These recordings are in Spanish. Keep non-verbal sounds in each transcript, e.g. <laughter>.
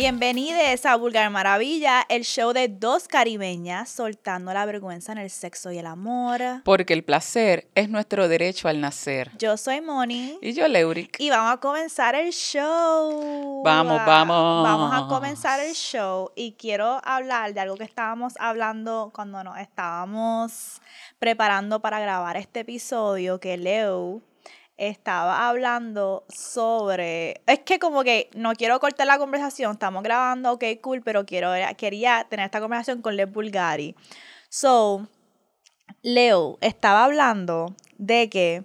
Bienvenidos a Vulgar Maravilla, el show de dos caribeñas soltando la vergüenza en el sexo y el amor. Porque el placer es nuestro derecho al nacer. Yo soy Moni. Y yo, Leuric. Y vamos a comenzar el show. Vamos, vamos. Vamos a comenzar el show. Y quiero hablar de algo que estábamos hablando cuando nos estábamos preparando para grabar este episodio, que Leo estaba hablando sobre. Es que como que no quiero cortar la conversación, estamos grabando, ok, cool, pero quiero, quería tener esta conversación con Leo Bulgari. So, Leo estaba hablando de que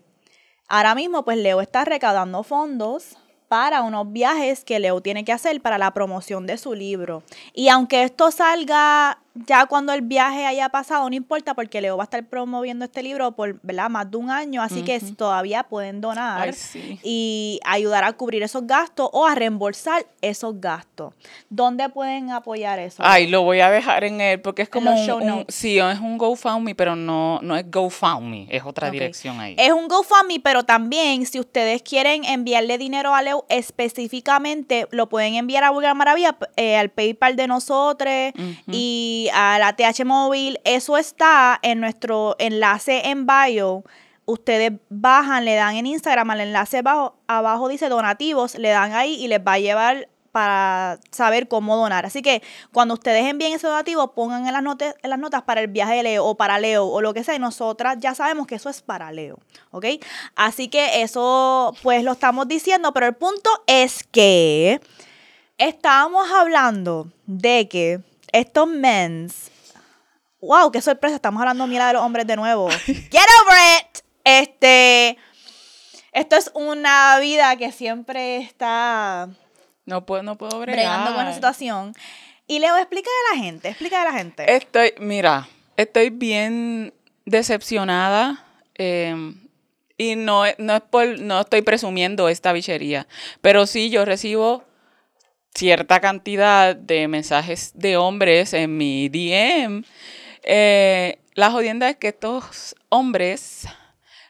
ahora mismo, pues Leo está recaudando fondos para unos viajes que Leo tiene que hacer para la promoción de su libro. Y aunque esto salga ya cuando el viaje haya pasado, no importa porque Leo va a estar promoviendo este libro por ¿verdad? más de un año, así que todavía pueden donar y ayudar a cubrir esos gastos o a reembolsar esos gastos. ¿Dónde pueden apoyar eso? Ay, lo voy a dejar en él porque es como un, sí, es un GoFundMe, pero no, no es GoFundMe, es otra dirección ahí. Es un GoFundMe, pero también si ustedes quieren enviarle dinero a Leo específicamente, lo pueden enviar a Vulgar Maravilla, eh, al PayPal de nosotros y a la TH Móvil, eso está en nuestro enlace en bio. Ustedes bajan, le dan en Instagram al enlace abajo, abajo dice donativos, le dan ahí y les va a llevar para saber cómo donar. Así que cuando ustedes envíen ese donativo, pongan en las, notas, en las notas para el viaje de Leo o para Leo o lo que sea. Y nosotras ya sabemos que eso es para Leo. ¿Ok? Así que eso pues lo estamos diciendo. Pero el punto es que estábamos hablando de que estos mens. Wow, qué sorpresa. Estamos hablando, mira, de los hombres de nuevo. <laughs> Get over it. Este. Esto es una vida que siempre está. No puedo, no puedo bregar. Bregando con la situación. Y Leo, explica a la gente, explica a la gente. Estoy, mira, estoy bien decepcionada. Em, y no, no es por, no estoy presumiendo esta bichería. Pero sí, yo recibo cierta cantidad de mensajes de hombres en mi DM. Eh, la jodienda es que estos hombres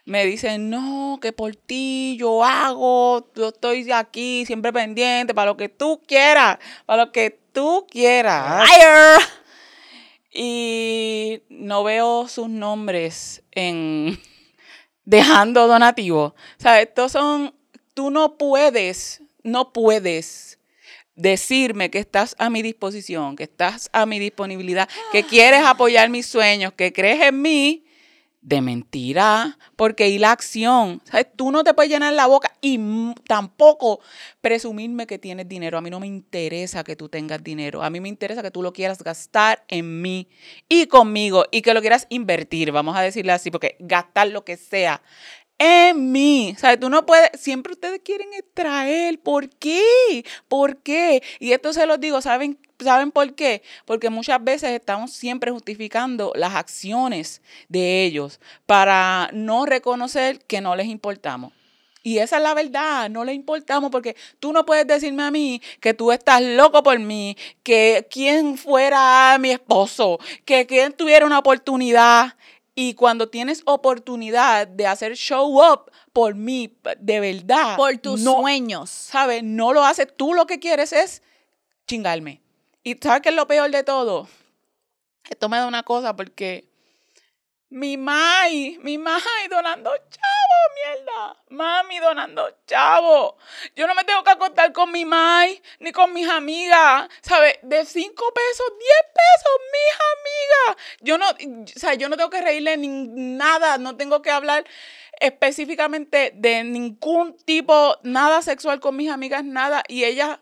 me dicen, no, que por ti yo hago, yo estoy aquí siempre pendiente para lo que tú quieras, para lo que tú quieras. Y no veo sus nombres en <laughs> dejando donativos. O sea, estos son, tú no puedes, no puedes decirme que estás a mi disposición, que estás a mi disponibilidad, que quieres apoyar mis sueños, que crees en mí, de mentira, porque y la acción, ¿sabes? Tú no te puedes llenar la boca y tampoco presumirme que tienes dinero. A mí no me interesa que tú tengas dinero. A mí me interesa que tú lo quieras gastar en mí y conmigo y que lo quieras invertir, vamos a decirle así, porque gastar lo que sea en mí. O sea, tú no puedes, siempre ustedes quieren extraer. ¿Por qué? ¿Por qué? Y esto se los digo, ¿saben, ¿saben por qué? Porque muchas veces estamos siempre justificando las acciones de ellos para no reconocer que no les importamos. Y esa es la verdad, no les importamos porque tú no puedes decirme a mí que tú estás loco por mí, que quien fuera mi esposo, que quien tuviera una oportunidad y cuando tienes oportunidad de hacer show up por mí, de verdad. Por tus sueños. ¿Sabes? No lo haces. Tú lo que quieres es chingarme. Y ¿sabes qué es lo peor de todo? Esto me da una cosa porque mi mai, mi mai donando chavo, mierda. Mami donando chavo. Yo no me tengo que acostar con mi mai ni con mis amigas. ¿Sabes? De 5 pesos, 10 pesos, mis amigas. Yo no, o sea, yo no tengo que reírle ni nada, no tengo que hablar específicamente de ningún tipo, nada sexual con mis amigas, nada. Y ellas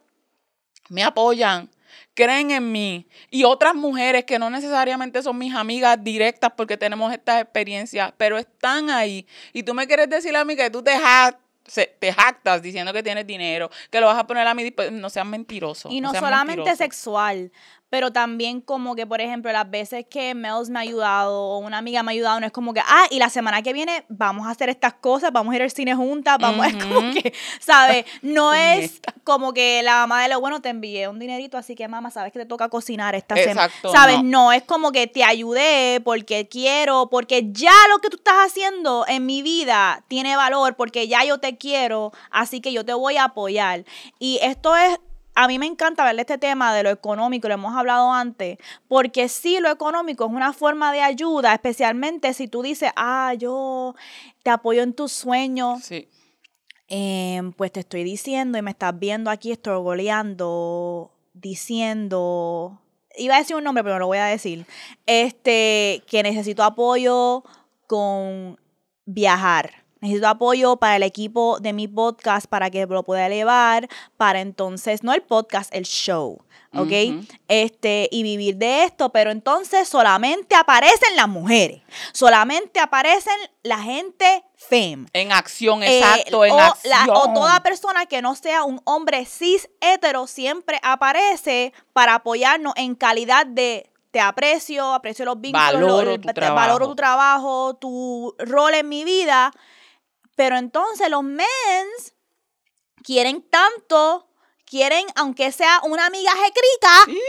me apoyan creen en mí y otras mujeres que no necesariamente son mis amigas directas porque tenemos estas experiencias, pero están ahí. Y tú me quieres decir a mí que tú te te jactas diciendo que tienes dinero, que lo vas a poner a mí, no seas mentiroso. Y no, solamente sexual, pero también como que, por ejemplo, las veces que Mels me ha ayudado o una amiga me ha ayudado, no es como que, ah, y la semana que viene vamos a hacer estas cosas, vamos a ir al cine juntas, vamos, <laughs> es como que, ¿sabes? No es como que la mamá de lo bueno te envié un dinerito, así que mamá, sabes que te toca cocinar esta semana, ¿sabes? No. es como que te ayudé porque quiero, porque ya lo que tú estás haciendo en mi vida tiene valor, porque ya yo te quiero, así que yo te voy a apoyar. Y esto es a mí me encanta ver este tema de lo económico, lo hemos hablado antes, porque sí, lo económico es una forma de ayuda, especialmente si tú dices, ah, yo te apoyo en tus sueños. Sí. Em, pues te estoy diciendo y me estás viendo aquí estrogoleando, diciendo, iba a decir un nombre, pero no lo voy a decir, este, que necesito apoyo con viajar. Necesito apoyo para el equipo de mi podcast para que lo pueda elevar, para entonces, no el podcast, el show, ¿ok? Este, y vivir de esto, pero entonces solamente aparecen las mujeres, solamente aparecen la gente fem. En acción, Eh, exacto, en o, acción. la- o toda persona que no sea un hombre cis hetero siempre aparece para apoyarnos en calidad de te aprecio, aprecio los vínculos, Valoro lo- tu te- trabajo. valoro tu trabajo, tu rol en mi vida. Pero entonces los mens quieren tanto, quieren, aunque sea una migaje crica, Sí,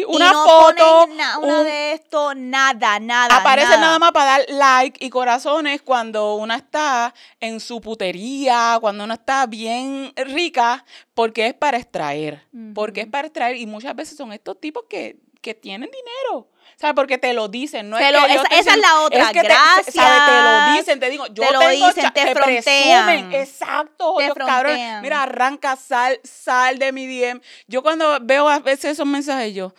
y una no foto, ponen na- una un- de esto, nada, nada. Aparece nada. más para dar like y corazones cuando una está en su putería, cuando una está bien rica, porque es para extraer. Porque es para extraer y muchas veces son estos tipos que, que tienen dinero. ¿Sabes? Porque te lo dicen, no Te es lo- que yo esa- te esa es la otra, que te- gracias. ¿sabes? Te lo dicen, te digo, yo Te lo tengo dicen, cha- te presumen, exacto, Te cabrón, mira, arranca, sal, sal de mi DM. Yo cuando veo a veces esos mensajes, yo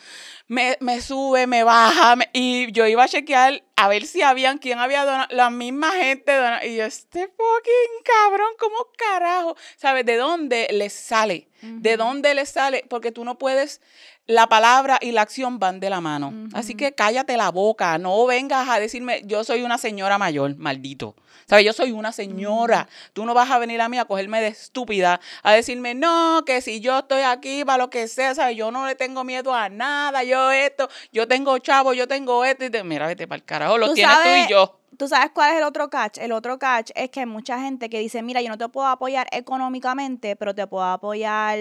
me, me sube, me baja, me- y yo iba a chequear a ver si habían, quién había donado, la misma gente dona- y yo, este fucking cabrón, ¿cómo carajo? ¿Sabes? ¿De dónde les sale? ¿De dónde les sale? Porque tú no puedes, la palabra y la acción van de la mano. Así que cállate la boca, no vengas a decirme, yo soy una señora mayor, maldito. ¿Sabes? Yo soy una señora. Tú no vas a venir a mí a cogerme de estúpida, a decirme, no, que si yo estoy aquí para lo que sea, ¿sabes? Yo no le tengo miedo a nada, yo esto, yo tengo chavo, yo tengo esto. Y te- mira, vete para el carajo, lo tienes tú y yo. ¿Tú sabes cuál es el otro catch? El otro catch es que hay mucha gente que dice, mira, yo no te puedo apoyar económicamente, pero te puedo apoyar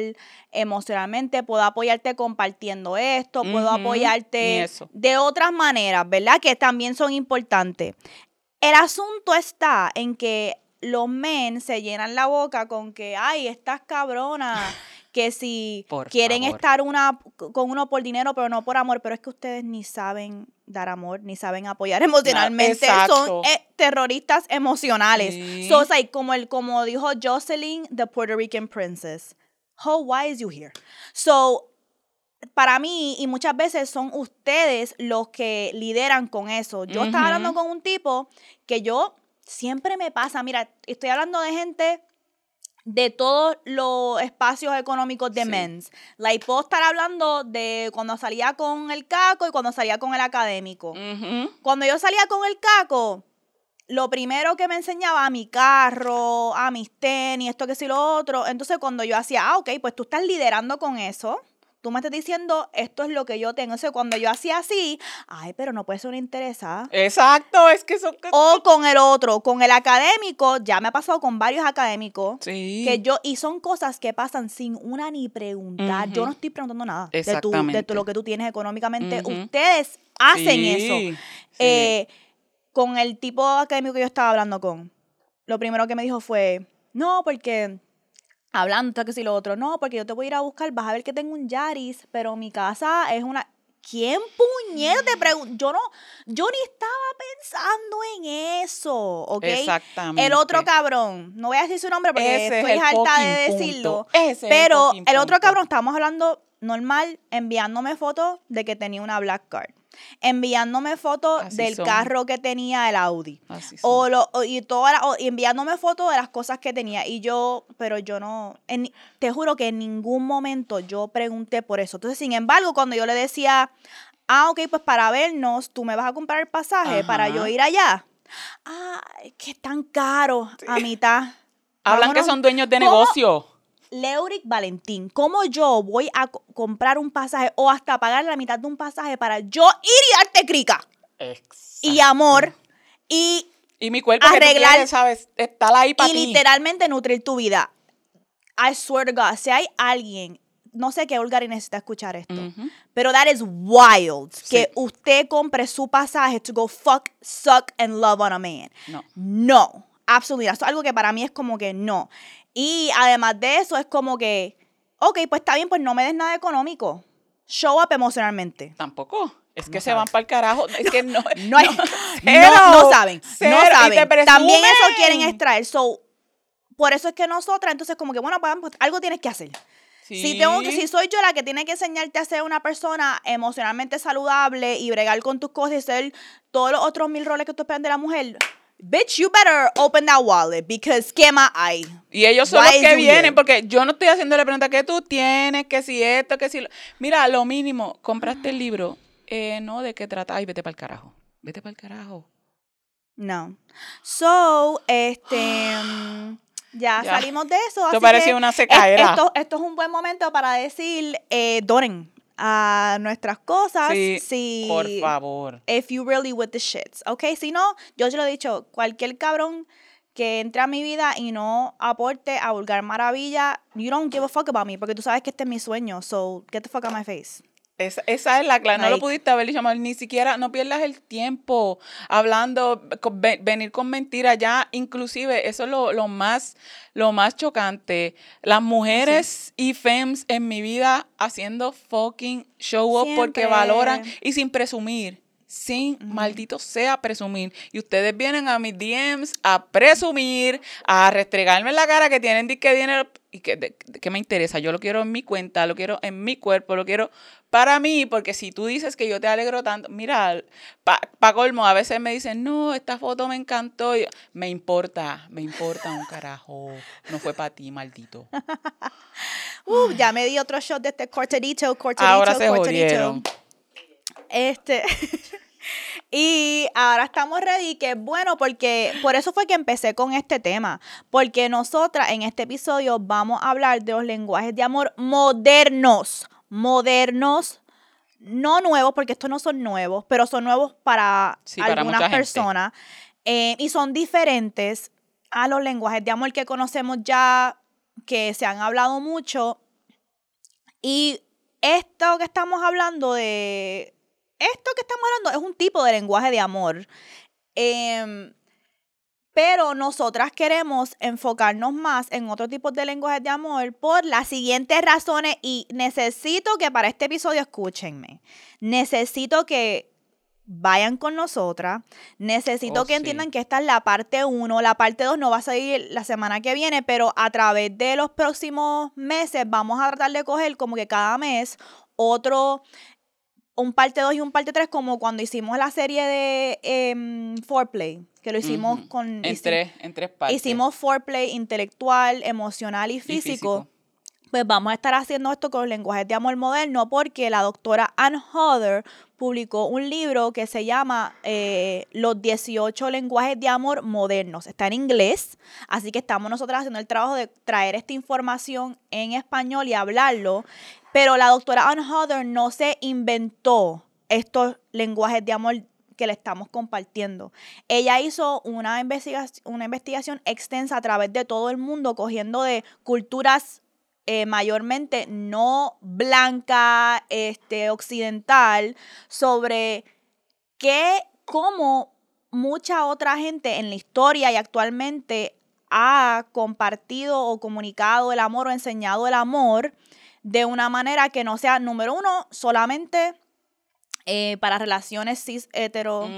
emocionalmente, puedo apoyarte compartiendo esto, puedo apoyarte de otras maneras, ¿verdad? Que también son importantes. El asunto está en que los men se llenan la boca con que, ay, estas cabronas, <laughs> que si Por quieren favor. estar una con uno por dinero, pero no por amor, pero es que ustedes ni saben dar amor, ni saben apoyar emocionalmente, son eh, terroristas emocionales. Sí. So, like, como, el, como dijo Jocelyn, the Puerto Rican princess. How, why is you here? So, para mí, y muchas veces son ustedes los que lideran con eso. Yo estaba hablando con un tipo que yo siempre me pasa, mira, estoy hablando de gente de todos los espacios económicos de Sí. men's. Like, puedo estar hablando de cuando salía con el caco y cuando salía con el académico. Cuando yo salía con el caco, lo primero que me enseñaba a mi carro, a mis tenis, esto que sí lo otro. Entonces, cuando yo hacía, ah, ok, pues tú estás liderando con eso. Tú me estás diciendo, esto es lo que yo tengo. Entonces, cuando yo hacía así, ay, pero no puede ser una interesada. Exacto, es que son... O con el otro, con el académico, ya me ha pasado con varios académicos. Sí. Que yo, y son cosas que pasan sin una ni preguntar. Yo no estoy preguntando nada de, tu, de tu- lo que tú tienes económicamente. Ustedes hacen Sí, eso. sí. Eh, con el tipo académico que yo estaba hablando con, lo primero que me dijo fue, no, porque hablando, que si lo otro, no, porque yo te voy a ir a buscar, vas a ver que tengo un Yaris, pero mi casa es una... ¿Quién puñeta te pregunta? Yo no, yo ni estaba pensando en eso, ¿ok? Exactamente. El otro cabrón, no voy a decir su nombre porque Ese es estoy el harta de decirlo. Ese el pero fucking el otro cabrón, estábamos hablando normal, enviándome fotos de que tenía una Black Card, enviándome fotos Así del son. carro que tenía el Audi. Así. O, lo, o- y, toda la- o- y enviándome fotos de las cosas que tenía. Y yo, pero yo no, en te juro que en ningún momento yo pregunté por eso. Entonces, sin embargo, cuando yo le decía, ah, ok, pues para vernos, tú me vas a comprar el pasaje para yo ir allá. Ah, que es tan caro a mitad. Hablan que son dueños de negocio. Leuric Valentín, ¿cómo yo voy a co- comprar un pasaje o hasta pagar la mitad de un pasaje para yo ir y darte crica y amor y Y mi cuerpo que tú arreglar- quieres, ahí para y literalmente nutrir tu vida. I swear to God, si hay alguien, no sé qué Olga necesita escuchar esto, pero that is wild Sí. que usted compre su pasaje to go fuck, suck and love on a man. No. No, absolutamente. Eso es algo que para mí es como que no. Y además de eso es como que, Ok, pues está bien, pues no me des nada económico. Show up emocionalmente. Tampoco. Es que se van para el carajo. Es que no. <laughs> No, hay- no, <laughs> no saben. Cero. No saben. También eso quieren extraer. So, por eso es que nosotras, entonces, como que, bueno, pues, pues, algo tienes que hacer. Si, tengo que, si soy yo la que tiene que enseñarte a ser una persona emocionalmente saludable y bregar con tus cosas y ser todos los otros mil roles que tú esperas de la mujer, bitch, you better open that wallet because ¿qué más hay? Y ellos son Why los que vienen, here? porque yo no estoy haciendo la pregunta que tú tienes, que si esto, que si... lo- Mira, lo mínimo, compraste el libro. Eh, no, ¿de qué trata? Ay, vete para el carajo. Vete para el carajo. No. So, este. mm, Ya, Ya. salimos de eso. Esto así parece que una es- secaera. Esto, esto es un buen momento para decir: eh, donen a nuestras cosas. Sí, si, por favor. If you really with the shits, ¿ok? Si no, yo te lo he dicho, cualquier cabrón que entre a mi vida y no aporte a Vulgar Maravilla, you don't give a fuck about me, porque tú sabes que este es mi sueño, so get the fuck out my face. Esa, esa es la clave. No lo pudiste haber dicho mal, ni siquiera, no pierdas el tiempo hablando, con- ve- venir con mentiras. Ya, inclusive, eso es lo, lo más, lo más chocante. Las mujeres y femmes en mi vida haciendo fucking show up porque valoran y sin presumir. Sin maldito sea presumir. Y ustedes vienen a mis DMs a presumir, a restregarme en la cara que tienen disque dinero. ¿Y que, de- qué me interesa? Yo lo quiero en mi cuenta, lo quiero en mi cuerpo, lo quiero para mí, porque si tú dices que yo te alegro tanto, mira, para colmo, a veces me dicen, no, esta foto me encantó. Yo, me importa, me importa un carajo. No fue para ti, maldito. <laughs> Uh, ya me di otro shot de este cortadito, cortadito, Ahora se cortadito. jodieron. Este. <laughs> y ahora estamos ready, que es bueno porque por eso fue que empecé con este tema. Porque nosotras en este episodio vamos a hablar de los lenguajes de amor modernos. Modernos. No nuevos, porque estos no son nuevos, pero son nuevos para Sí, algunas personas. eh, y son diferentes a los lenguajes de amor que conocemos ya, que se han hablado mucho. Y esto que estamos hablando de. Esto que estamos hablando es un tipo de lenguaje de amor. Em, pero nosotras queremos enfocarnos más en otro tipo de lenguajes de amor por las siguientes razones. Y necesito que para este episodio escúchenme. Necesito que vayan con nosotras. Necesito Oh, que sí. entiendan que esta es la parte 1. La parte 2 no va a salir la semana que viene, pero a través de los próximos meses vamos a tratar de coger como que cada mes otro, un parte 2 y un parte 3, como cuando hicimos la serie de em, Foreplay, que lo hicimos Ujú. con... En hici- tres, en tres partes. Hicimos foreplay intelectual, emocional y Y físico. Pues vamos a estar haciendo esto con lenguajes de amor moderno porque la doctora Ann Hodder publicó un libro que se llama eh, Los 18 lenguajes de amor modernos. Está en inglés, así que estamos nosotras haciendo el trabajo de traer esta información en español y hablarlo. Pero la doctora Ann Hodder no se inventó estos lenguajes de amor que le estamos compartiendo. Ella hizo una investigación, una investigación extensa a través de todo el mundo, cogiendo de culturas eh, mayormente no blanca, este, occidental, sobre qué, cómo mucha otra gente en la historia y actualmente ha compartido o comunicado el amor o enseñado el amor de una manera que no sea, número uno, solamente eh, para relaciones cis hetero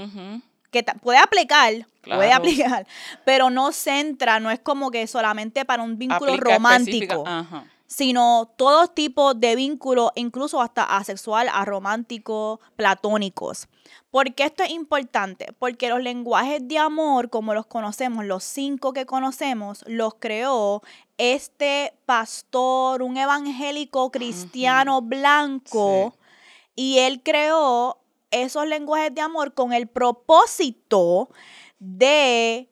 que puede aplicar, puede aplicar, pero no centra, no es como que solamente para un vínculo Aplica romántico, Ajá. Sino todos tipos de vínculos, incluso hasta asexual, aromántico, platónicos. ¿Por qué esto es importante? Porque los lenguajes de amor, como los conocemos, los cinco que conocemos, los creó este pastor, un evangélico cristiano blanco, y él creó esos lenguajes de amor con el propósito de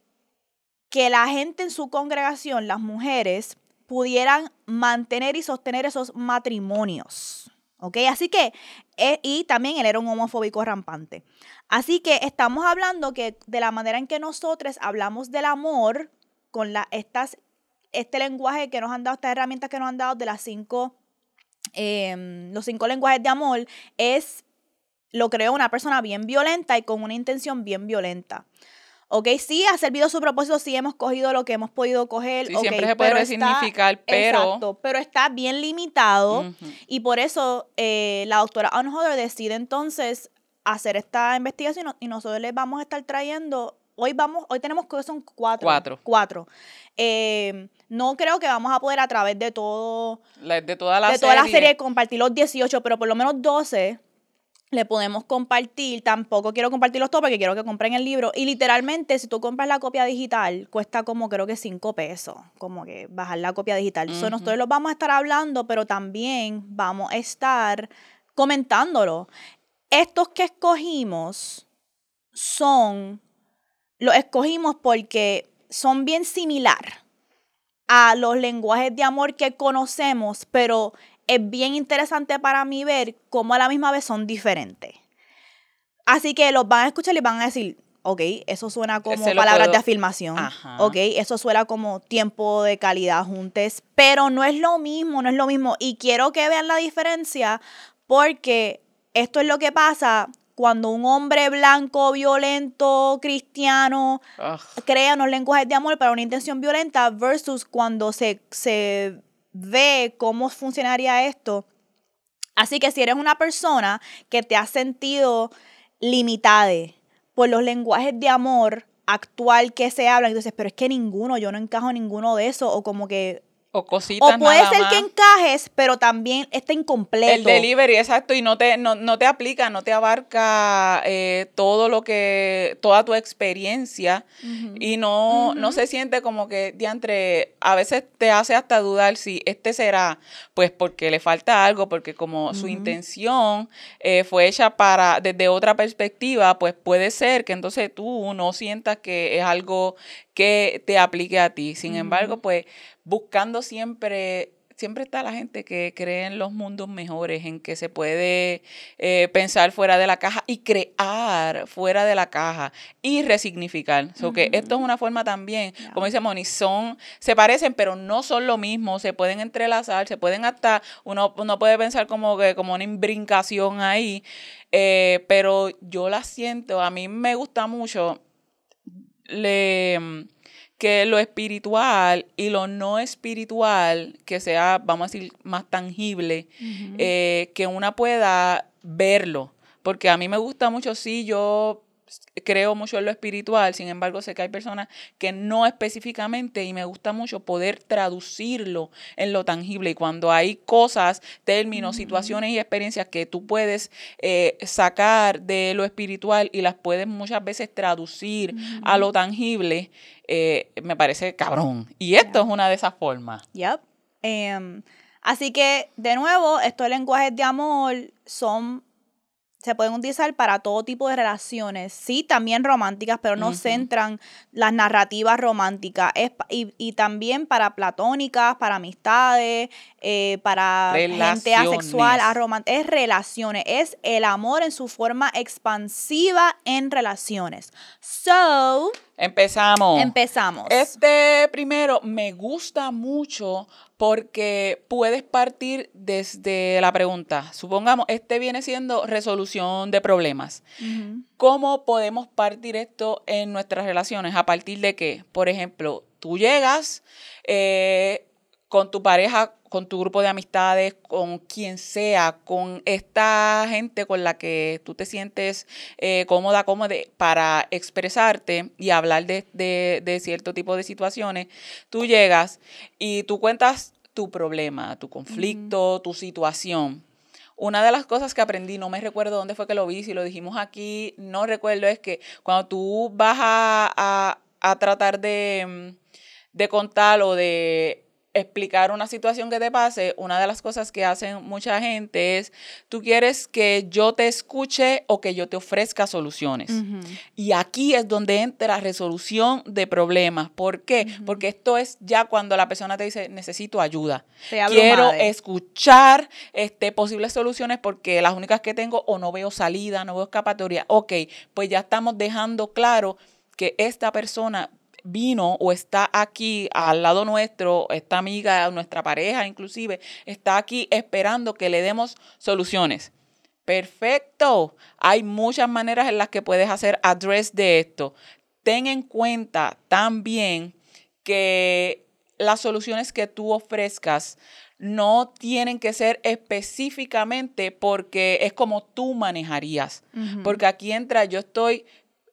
que la gente en su congregación, las mujeres, pudieran mantener y sostener esos matrimonios. ¿Ok? Así que, eh, y también él era un homofóbico rampante. Así que estamos hablando que de la manera en que nosotros hablamos del amor, con la, estas, este lenguaje que nos han dado, estas herramientas que nos han dado de las cinco, em, los cinco lenguajes de amor, es, lo creó una persona bien violenta y con una intención bien violenta. Ok, sí ha servido su propósito, sí hemos cogido lo que hemos podido coger. Sí, ok, siempre se puede pero resignificar, está- pero- Exacto, pero está bien limitado y por eso eh, la doctora Unholder decide entonces hacer esta investigación y no- y nosotros les vamos a estar trayendo, hoy vamos, hoy tenemos que son cuatro. Cuatro. Cuatro. Eh, no creo que vamos a poder a través de todo La- de toda la de serie. toda la serie compartir los 18, pero por lo menos 12 le podemos compartir. Tampoco quiero compartirlos todos porque quiero que compren el libro. Y literalmente, si tú compras la copia digital, cuesta como creo que 5 pesos. Como que bajar la copia digital. So, Ujú. nosotros los vamos a estar hablando, pero también vamos a estar comentándolo. Estos que escogimos son. Los escogimos porque son bien similar a los lenguajes de amor que conocemos, pero es bien interesante para mí ver cómo a la misma vez son diferentes. Así que los van a escuchar y van a decir, ok, eso suena como palabras puedo- de afirmación, Ajá. ok, eso suena como tiempo de calidad juntos, pero no es lo mismo, no es lo mismo. Y quiero que vean la diferencia porque esto es lo que pasa cuando un hombre blanco, violento, cristiano, Ugh. crea unos lenguajes de amor para una intención violenta versus cuando se, se ve cómo funcionaría esto. Así que si eres una persona que te has sentido limitada por los lenguajes de amor actual que se hablan, entonces, pero es que ninguno, yo no encajo en ninguno de esos, o como que, O cositas o puede nada ser más. que encajes, pero también está incompleto. El delivery, exacto, y no te, no, no te aplica, no te abarca eh, todo lo que, toda tu experiencia y no, no se siente como que diantre, a veces te hace hasta dudar si este será, pues porque le falta algo, porque como su intención eh, fue hecha para, desde otra perspectiva, pues puede ser que entonces tú no sientas que es algo que te aplique a ti. Sin embargo, pues buscando siempre siempre está la gente que cree en los mundos mejores, en que se puede eh, pensar fuera de la caja y crear fuera de la caja y resignificar. So que esto es una forma también, como dice Moni, son, se parecen, pero no son lo mismo, se pueden entrelazar, se pueden hasta, uno, uno puede pensar como que como una imbrincación ahí, eh, pero yo la siento, a mí me gusta mucho le, que lo espiritual y lo no espiritual, que sea, vamos a decir, más tangible, eh, que una pueda verlo. Porque a mí me gusta mucho, sí, yo creo mucho en lo espiritual, sin embargo sé que hay personas que no específicamente y me gusta mucho poder traducirlo en lo tangible y cuando hay cosas, términos, situaciones y experiencias que tú puedes eh, sacar de lo espiritual y las puedes muchas veces traducir a lo tangible, eh, me parece cabrón. Y esto es una de esas formas. Yep. Em, así que, de nuevo, estos lenguajes de amor son, se pueden utilizar para todo tipo de relaciones. Sí, también románticas, pero no centran las narrativas románticas. Es, y, y también para platónicas, para amistades, eh, para gente asexual, es relaciones. Es el amor en su forma expansiva en relaciones. So, Empezamos. empezamos. Este primero me gusta mucho porque puedes partir desde la pregunta. Supongamos, este viene siendo resolución de problemas. ¿Cómo podemos partir esto en nuestras relaciones? ¿A partir de qué? Por ejemplo, tú llegas eh, con tu pareja, con tu grupo de amistades, con quien sea, con esta gente con la que tú te sientes eh, cómoda, cómoda para expresarte y hablar de, de- de cierto tipo de situaciones, tú llegas y tú cuentas tu problema, tu conflicto, tu situación. Una de las cosas que aprendí, no me recuerdo dónde fue que lo vi, si lo dijimos aquí, no recuerdo, es que cuando tú vas a, a- a tratar de, de contar o de explicar una situación que te pase, una de las cosas que hacen mucha gente es, tú quieres que yo te escuche o que yo te ofrezca soluciones. Y aquí es donde entra resolución de problemas. ¿Por qué? Porque esto es ya cuando la persona te dice, necesito ayuda. Estoy Quiero escuchar este, posibles soluciones porque las únicas que tengo o no veo salida, no veo escapatoria. Ok, pues ya estamos dejando claro que esta persona vino o está aquí al lado nuestro, esta amiga, nuestra pareja inclusive, está aquí esperando que le demos soluciones. Perfecto. Hay muchas maneras en las que puedes hacer address de esto. ten en cuenta también que las soluciones que tú ofrezcas no tienen que ser específicamente porque es como tú manejarías. Porque aquí entra, yo estoy,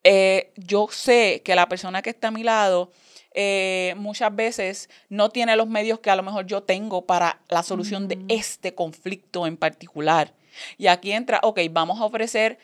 eh, yo sé que la persona que está a mi lado eh, muchas veces no tiene los medios que a lo mejor yo tengo para la solución de este conflicto en particular. Y aquí entra, ok, vamos a ofrecer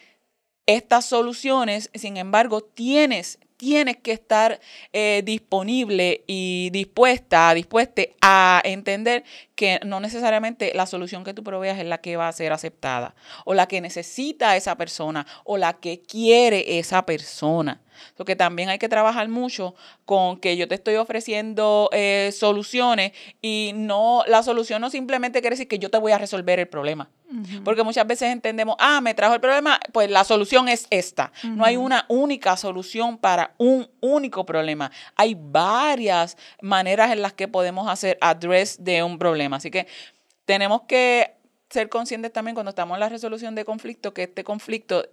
estas soluciones, sin embargo, tienes tienes que estar eh, disponible y dispuesta, dispuesta a entender que no necesariamente la solución que tú proveas es la que va a ser aceptada o la que necesita esa persona o la que quiere esa persona. Porque también hay que trabajar mucho con que yo te estoy ofreciendo eh, soluciones y no, la solución no simplemente quiere decir que yo te voy a resolver el problema. Porque muchas veces entendemos, ah, me trajo el problema, pues la solución es esta. No hay una única solución para un único problema. Hay varias maneras en las que podemos hacer address de un problema. Así que tenemos que ser conscientes también cuando estamos en la resolución de conflicto que este conflicto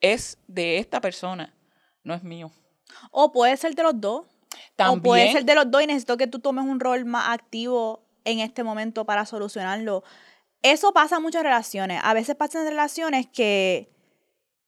es de esta persona, no es mío. O puede ser de los dos. También. O puede ser de los dos y necesito que tú tomes un rol más activo en este momento para solucionarlo. Eso pasa en muchas relaciones. A veces pasa en relaciones que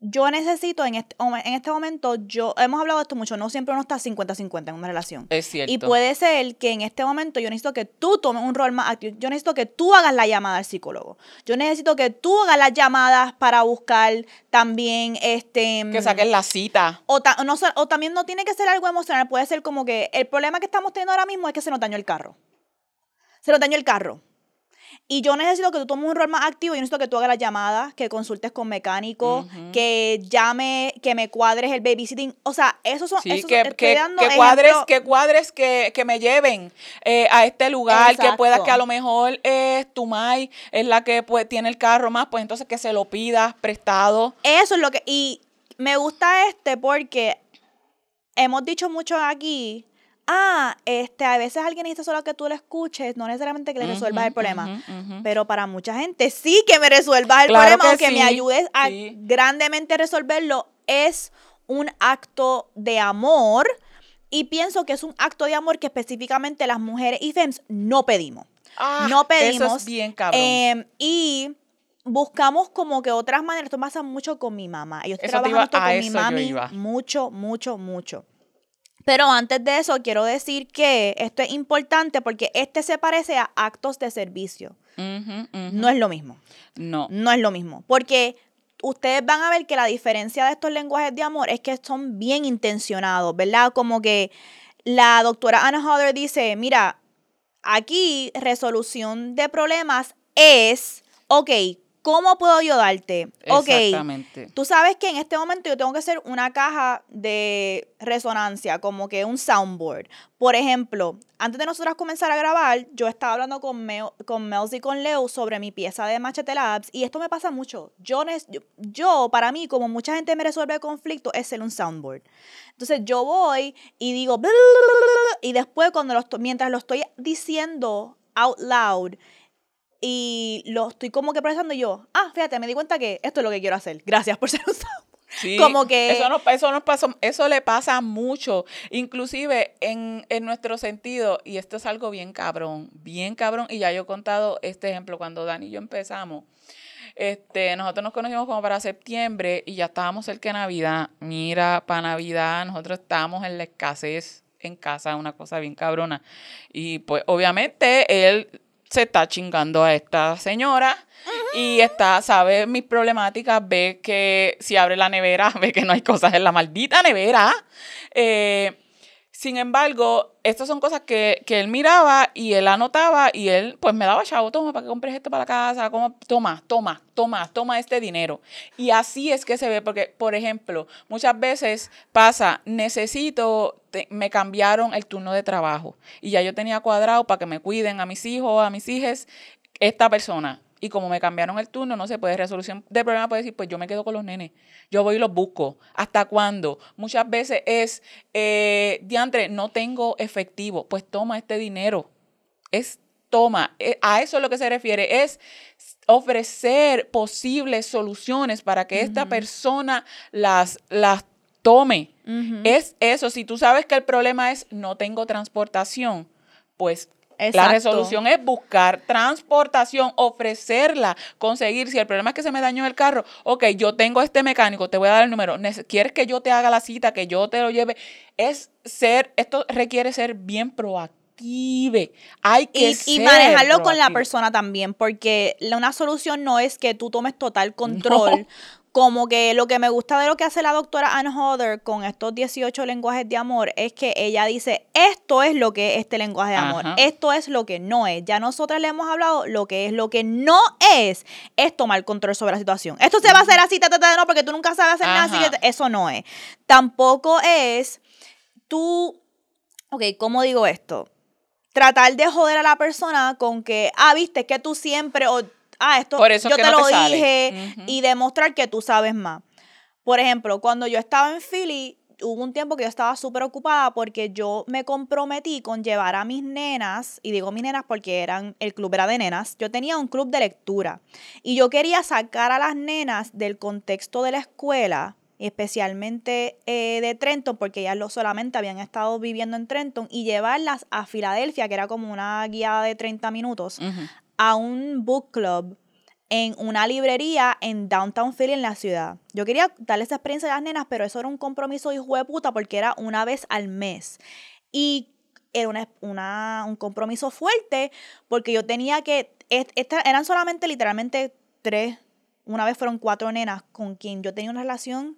yo necesito en este, en este momento, yo hemos hablado de esto mucho, no siempre uno está 50-50 en una relación. Es cierto. Y puede ser que en este momento yo necesito que tú tomes un rol más activo. Yo necesito que tú hagas la llamada al psicólogo. Yo necesito que tú hagas las llamadas para buscar también este... Que saques la cita. O, no, o también no tiene que ser algo emocional, puede ser como que el problema que estamos teniendo ahora mismo es que se nos dañó el carro. Se nos dañó el carro y yo necesito que tú tomes un rol más activo. Yo necesito que tú hagas las llamadas, que consultes con mecánicos, que llame, que me cuadres el babysitting. O sea, esos son. Sí, que, que, cuadres, que cuadres que, que me lleven eh, a este lugar, que pueda que a lo mejor es tu Mai, es la que pues, tiene el carro más, pues entonces que se lo pidas prestado. Eso es lo que. Y me gusta este porque hemos dicho mucho aquí ah, este, a veces alguien necesita solo que tú le escuches, no necesariamente que le resuelvas el problema. Pero para mucha gente sí que me resuelvas el problema o que me ayudes a grandemente resolverlo. Es un acto de amor y pienso que es un acto de amor que específicamente las mujeres y FEMS no pedimos. Ah, no pedimos. Eso es bien cabrón. Em, y buscamos como que otras maneras. Esto pasa mucho con mi mamá. Yo estoy trabajando con mi mami mucho, mucho, mucho. Pero antes de eso, quiero decir que esto es importante porque este se parece a actos de servicio. No es lo mismo. No. No es lo mismo. Porque ustedes van a ver que la diferencia de estos lenguajes de amor es que son bien intencionados, ¿verdad? Como que la doctora Anna Hodder dice, mira, aquí resolución de problemas es, ok, ¿Cómo puedo ayudarte? Exactamente. tú sabes que en este momento yo tengo que hacer una caja de resonancia, como que un soundboard. Por ejemplo, antes de nosotros comenzar a grabar, yo estaba hablando con, Mel, con y con Leo sobre mi pieza de Machete Labs y esto me pasa mucho. Yo, yo, para mí, como mucha gente me resuelve el conflicto, es ser un soundboard. Entonces yo voy y digo, y después cuando mientras lo estoy diciendo out loud, y lo estoy como que procesando yo, ah, fíjate, me di cuenta que esto es lo que quiero hacer. Gracias por ser usado. Sí, como que eso nos, eso nos pasó, eso le pasa mucho, inclusive en, en, nuestro sentido, y esto es algo bien cabrón, bien cabrón, y ya yo he contado este ejemplo cuando Dani y yo empezamos. Este, nosotros nos conocimos como para septiembre y ya estábamos cerca de Navidad. Mira, para Navidad nosotros estábamos en la escasez en casa, una cosa bien cabrona. Y pues obviamente él se está chingando a esta señora y está, sabe mis problemáticas, ve que si abre la nevera, <laughs> ve que no hay cosas en la maldita nevera. Eh, sin embargo, estas son cosas que, él miraba y él anotaba y él pues me daba chavo, toma para que compres esto para la casa, toma, toma, toma, toma este dinero. Y así es que se ve, porque, por ejemplo, muchas veces pasa, necesito, me cambiaron el turno de trabajo y ya yo tenía cuadrado para que me cuiden a mis hijos, a mis hijas, esta persona y como me cambiaron el turno, no se puede resolución de problema, puede decir, pues yo me quedo con los nenes, yo voy y los busco. ¿Hasta cuándo? Muchas veces es, eh, diantre, no tengo efectivo, pues toma este dinero. Es toma, eh, a eso es lo que se refiere, es ofrecer posibles soluciones para que esta persona las, las tome. Es eso, si tú sabes que el problema es no tengo transportación, pues la resolución es buscar transportación, ofrecerla, conseguir. Si el problema es que se me dañó el carro, ok, yo tengo este mecánico, te voy a dar el número. ¿Quieres que yo te haga la cita, que yo te lo lleve? Es ser, esto requiere ser bien proactivo. Hay que y, y manejarlo con la persona también, porque una solución no es que tú tomes total control como que lo que me gusta de lo que hace la doctora Anne Hodder con estos 18 lenguajes de amor es que ella dice, esto es lo que es este lenguaje de amor, esto es lo que no es. Ya nosotras le hemos hablado lo que es, lo que no es, es tomar control sobre la situación. Esto se va a hacer así, ta, no, porque tú nunca sabes hacer nada, así que eso no es. Tampoco es tú, ok, ¿cómo digo esto? Tratar de joder a la persona con que, ah, viste, que tú siempre, o ah, esto yo te lo dije y demostrar que tú sabes más. Por ejemplo, cuando yo estaba en Philly, hubo un tiempo que yo estaba súper ocupada porque yo me comprometí con llevar a mis nenas, y digo mis nenas porque eran, el club era de nenas, yo tenía un club de lectura y yo quería sacar a las nenas del contexto de la escuela, especialmente eh, de Trenton, porque ellas lo solamente habían estado viviendo en Trenton, y llevarlas a Filadelfia, que era como una guiada de 30 minutos, a un book club en una librería en Downtown Philly, en la ciudad. Yo quería darle esa experiencia a las nenas, pero eso era un compromiso hijo de puta porque era una vez al mes. Y era una, un compromiso fuerte porque yo tenía que, eran solamente literalmente tres, una vez fueron cuatro nenas con quien yo tenía una relación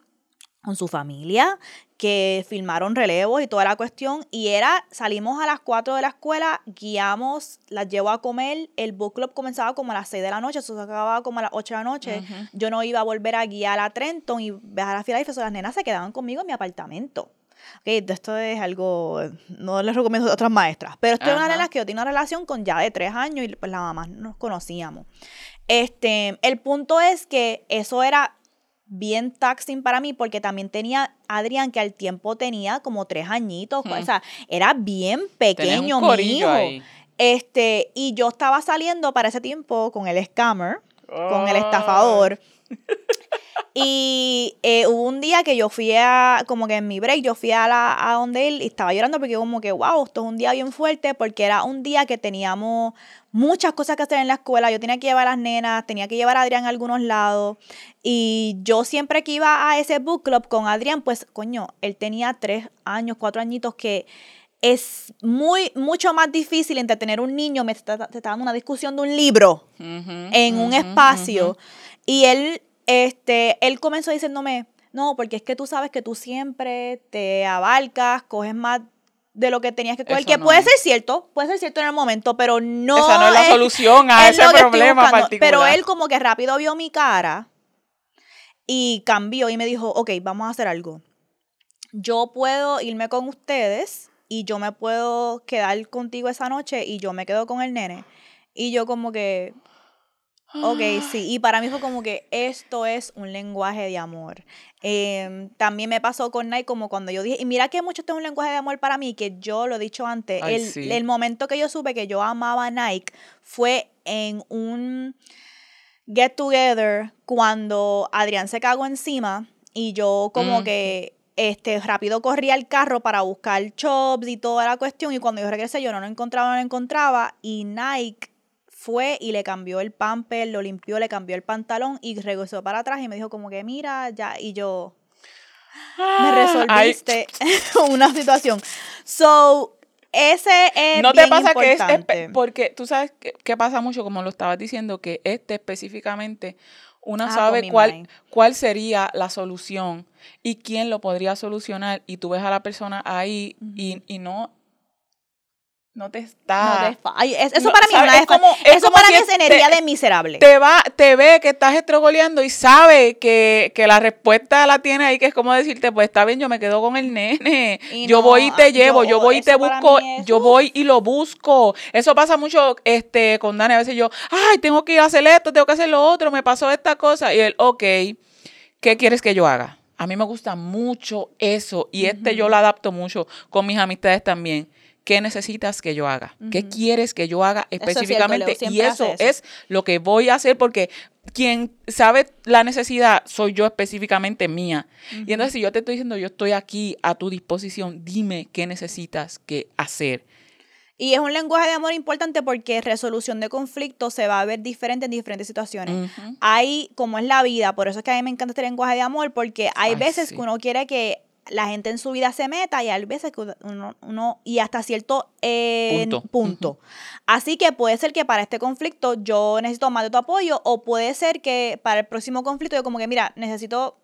con su familia, que filmaron relevos y toda la cuestión. Y era, salimos a las 4 de la escuela, guiamos, las llevo a comer. El book club comenzaba como a las 6 de la noche, eso se acababa como a las 8 de la noche. Yo no iba a volver a guiar a Trenton y viajar a Filadelfia, las nenas se quedaban conmigo en mi apartamento. Okay, esto es algo, no les recomiendo a otras maestras, pero esto es una de que yo tenía una relación con ya de tres años y pues la mamá nos conocíamos. Este, el punto es que eso era bien taxing para mí porque también tenía Adrián que al tiempo tenía como tres añitos, o sea, era bien pequeño mi hijo. Este, y yo estaba saliendo para ese tiempo con el scammer, con el estafador. <laughs> Y eh, hubo un día que yo fui a, como que en mi break, yo fui a, la, a donde él y estaba llorando porque como que, wow, esto es un día bien fuerte porque era un día que teníamos muchas cosas que hacer en la escuela. Yo tenía que llevar a las nenas, tenía que llevar a Adrián a algunos lados. Y yo siempre que iba a ese book club con Adrián, pues, coño, él tenía tres años, cuatro añitos que es muy, mucho más difícil entretener un niño me está, te está dando una discusión de un libro en un espacio. Y él este, él comenzó diciéndome, no, porque es que tú sabes que tú siempre te abarcas, coges más de lo que tenías que coger, que puede ser cierto, puede ser cierto en el momento, pero no Esa no es la solución a ese problema particular. Pero él como que rápido vio mi cara y cambió y me dijo, ok, vamos a hacer algo. Yo puedo irme con ustedes y yo me puedo quedar contigo esa noche y yo me quedo con el nene. Y yo como que, Ok, sí, y para mí fue como que esto es un lenguaje de amor. Em, también me pasó con Nike como cuando yo dije, y mira que mucho esto es un lenguaje de amor para mí, que yo lo he dicho antes, el, el, momento que yo supe que yo amaba a Nike fue en un get together cuando Adrián se cagó encima y yo como que este, rápido corrí al carro para buscar chops y toda la cuestión y cuando yo regresé yo no lo encontraba, no lo encontraba y Nike fue y le cambió el pamper, lo limpió, le cambió el pantalón y regresó para atrás y me dijo como que mira, ya, y yo, me ah, resolviste <laughs> una situación. So, ese es No te pasa que es, porque tú sabes que, pasa mucho, como lo estabas diciendo, que este específicamente, una ah, sabe cuál, cuál sería la solución y quién lo podría solucionar y tú ves a la persona ahí y, y no no te está. eso para mí es como, Eso para mí es energía de miserable. Te va, te ve que estás estrogoleando y sabe que, la respuesta la tiene ahí, que es como decirte, pues está bien, yo me quedo con el nene. yo voy y te llevo, yo, voy y te busco, yo voy y lo busco. Eso pasa mucho este, con Dani. A veces yo, ay, tengo que ir a hacer esto, tengo que hacer lo otro, me pasó esta cosa. Y él, ok, ¿qué quieres que yo haga? A mí me gusta mucho eso y este yo lo adapto mucho con mis amistades también ¿qué necesitas que yo haga? ¿Qué quieres que yo haga es cierto, específicamente? Y eso, es lo que voy a hacer porque quien sabe la necesidad soy yo específicamente mía. Y entonces si yo te estoy diciendo, yo estoy aquí a tu disposición, dime qué necesitas que hacer. Y es un lenguaje de amor importante porque resolución de conflictos se va a ver diferente en diferentes situaciones. Ujú. Hay, como es la vida, por eso es que a mí me encanta este lenguaje de amor, porque hay Ay, veces sí. que uno quiere que la gente en su vida se meta y hay veces que uno, uno y hasta cierto eh, Punto. punto. Así que puede ser que para este conflicto yo necesito más de tu apoyo o puede ser que para el próximo conflicto yo como que, mira, necesito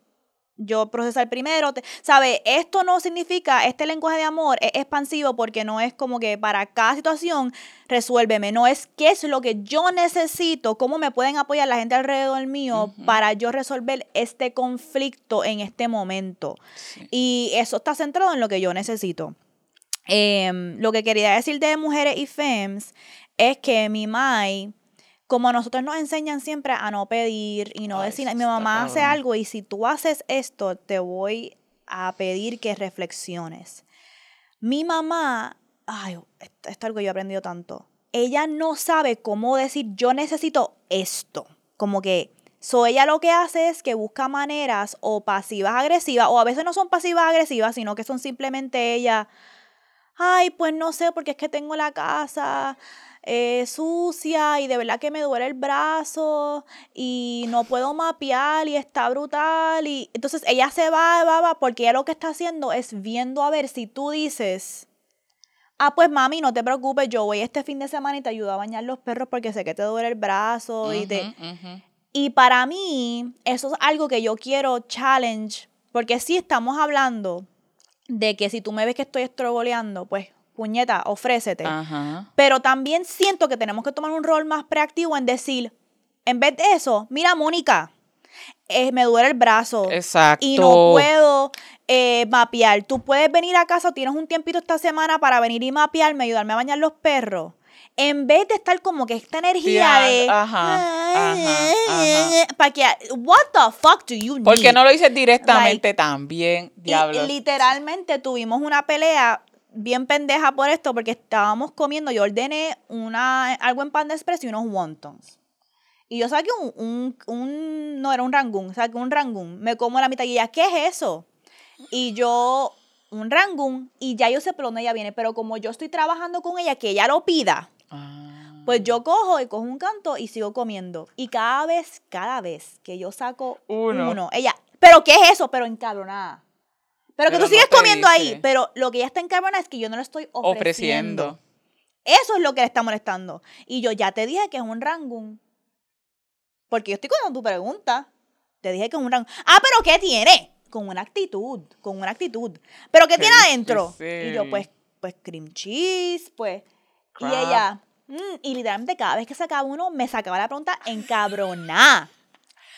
yo procesar primero, te- ¿sabe? Esto no significa, este lenguaje de amor es expansivo porque no es como que para cada situación resuélveme, no es qué es lo que yo necesito, cómo me pueden apoyar la gente alrededor mío para yo resolver este conflicto en este momento. Sí. Y eso está centrado en lo que yo necesito. Em, lo que quería decir de mujeres y femmes es que mi mai, como a nosotros nos enseñan siempre a no pedir y no Ay, decir, mi mamá hace algo y si tú haces esto, te voy a pedir que reflexiones. Mi mamá, ay, esto, esto es algo que yo he aprendido tanto. Ella no sabe cómo decir, yo necesito esto. Como que, so ella lo que hace es que busca maneras o pasivas agresivas, o a veces no son pasivas agresivas, sino que son simplemente ella, ay, pues no sé, porque es que tengo la casa eh, sucia y de verdad que me duele el brazo y no puedo mapear y está brutal. Y entonces ella se va, va, va, porque ella lo que está haciendo es viendo a ver si tú dices, ah, pues mami, no te preocupes, yo voy este fin de semana y te ayudo a bañar los perros porque sé que te duele el brazo y te... Y para mí, eso es algo que yo quiero challenge, porque si estamos hablando de que si tú me ves que estoy estroboleando, pues puñeta, ofrécete. Ajá. Pero también siento que tenemos que tomar un rol más proactivo en decir, en vez de eso, mira, Mónica, eh, me duele el brazo. Exacto. Y no puedo eh, mapear. Tú puedes venir a casa, tienes un tiempito esta semana para venir y mapearme, ayudarme a bañar los perros. En vez de estar como que esta energía de. ajá, ajá, ajá. Para que. What the fuck do you need? ¿Por qué no lo dices directamente también, diablo? Y, literalmente tuvimos una pelea bien pendeja por esto, porque estábamos comiendo, yo ordené una, algo en pan de express y unos wontons. Y yo saqué un, un, un- no era un rangún, saqué un rangún, me como la mitad y ella, ¿qué es eso? Y yo, un rangún, y ya yo sé por dónde ella viene, pero como yo estoy trabajando con ella, que ella lo pida, Ah. pues yo cojo y cojo un canto y sigo comiendo. Y cada vez, cada vez que yo saco Uno. uno, ella, ¿pero qué es eso? Pero encabronada. Pero que tú sigues no te comiendo ahí. Pero lo que ella está encabronada es que yo no le estoy ofreciendo. Ofreciendo. Eso es lo que le está molestando. Y yo ya te dije que es un rangoon. Porque yo estoy con tu pregunta. Te dije que es un rangoon. Ah, pero ¿qué tiene? Con una actitud, con una actitud. ¿Pero qué Qué tiene adentro? Y yo, pues, pues cream cheese, pues. Y ella, mm, y literalmente cada vez que sacaba uno, me sacaba la pregunta encabronada.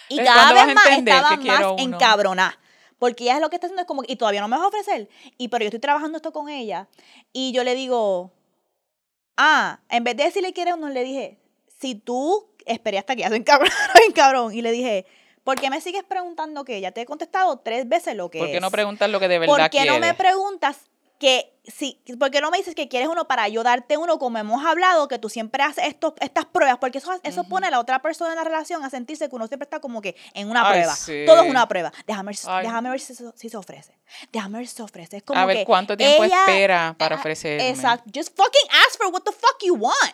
Y cada ¿Cuándo vez más estaba más encabronada. Porque ella es lo que está haciendo es como, y todavía no me vas a ofrecer. Y pero yo estoy trabajando esto con ella. Y yo le digo, ah, en vez de decirle que eres uno, le dije, si tú esperé hasta que ya se encabronó, <laughs> cabrón. Y le dije, ¿por qué me sigues preguntando que ya te he contestado tres veces lo que ¿Por qué es? no preguntas lo que de verdad ¿Por qué no me quieres? preguntas que si, por qué no me dices que quieres uno para yo darte uno como hemos hablado, que tú siempre haces estos, estas pruebas? Porque eso, eso pone a la otra persona en la relación a sentirse que uno siempre está como que en una Ay, prueba. sí. Todo es una prueba. Déjame, ver si- Ay. déjame ver si, se- si se ofrece. Déjame ver si se ofrece. Es como A ver que cuánto tiempo ella- espera para ofrecerme. Exacto. Just fucking ask for what the fuck you want.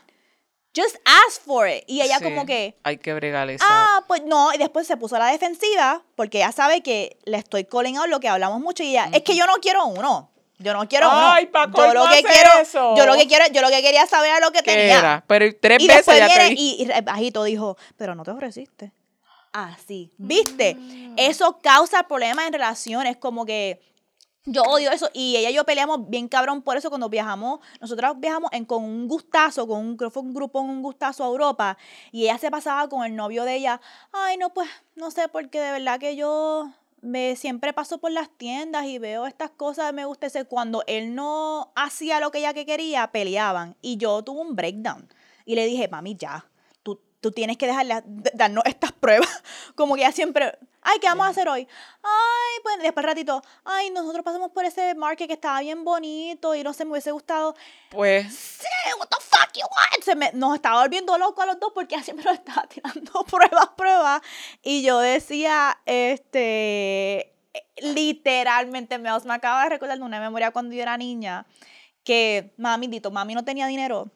Just ask for it. Y ella Sí, como que, Hay que bregar esa. Ah, pues no, y después se puso a la defensiva porque ella sabe que le estoy calling out lo que hablamos mucho y ella, es que yo no quiero uno. Yo no quiero Ay, uno. pa' yo lo que quiero, eso. yo lo que quiero, yo lo que quería saber era lo que ¿Qué tenía. era? Pero tres Y veces después ya viene y, y bajito dijo, pero no te ofreciste. Así, ¿viste? Mm. Eso causa problemas en relaciones, como que yo odio eso. Y ella y yo peleamos bien cabrón por eso cuando viajamos. Nosotros viajamos en, con un gustazo, con un, fue un grupo, un gustazo a Europa. Y ella se pasaba con el novio de ella. Ay, no, pues, no sé, porque de verdad que yo me siempre paso por las tiendas y veo estas cosas, me gusta ese. Cuando él no hacía lo que ella que quería, peleaban. Y yo tuve un breakdown. Y le dije, mami, ya. Tú, tienes que dejarle a- d- darnos estas pruebas. <laughs> Como que ya siempre, ay, ¿qué vamos a hacer hoy? Ay, pues después ratito, ay, nosotros pasamos por ese market que estaba bien bonito y no sé, me hubiese gustado. Pues, Sí, what the fuck you want? Se me- nos estaba volviendo locos a los dos porque ella siempre nos estaba tirando <laughs> pruebas, pruebas. Y yo decía, este, literalmente, me, me acaba de recordar de una memoria cuando yo era niña, que mami, dito, mami no tenía dinero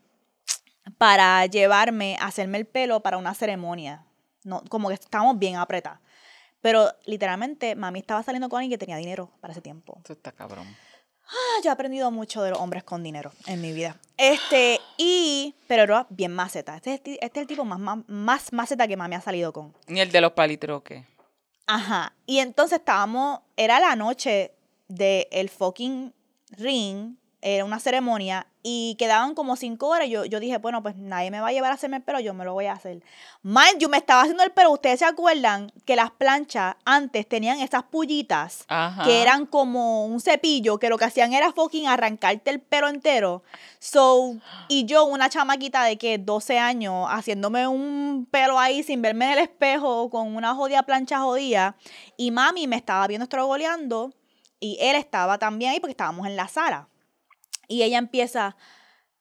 para llevarme a hacerme el pelo para una ceremonia. No, como que estábamos bien apretadas. Pero literalmente, mami estaba saliendo con alguien que tenía dinero para ese tiempo. eso está cabrón. Ah, yo he aprendido mucho de los hombres con dinero en mi vida. Este, y, pero era bien maceta. Este es, el este es el tipo más, más, más maceta que mami ha salido con. Ni el de los palitroques. Ajá. Y entonces estábamos, era la noche del el fucking ring, era una ceremonia, y quedaban como cinco horas. Yo, yo dije, bueno, pues nadie me va a llevar a hacerme el pelo, yo me lo voy a hacer. Mind you, me estaba haciendo el pelo. Ustedes se acuerdan que las planchas antes tenían esas pullitas Ajá. que eran como un cepillo, que lo que hacían era fucking arrancarte el pelo entero. So, y yo, una chamaquita de que 12 años, haciéndome un pelo ahí sin verme en el espejo, con una jodida plancha jodida, y mami me estaba viendo estrogoleando, y él estaba también ahí porque estábamos en la sala. Y ella empieza,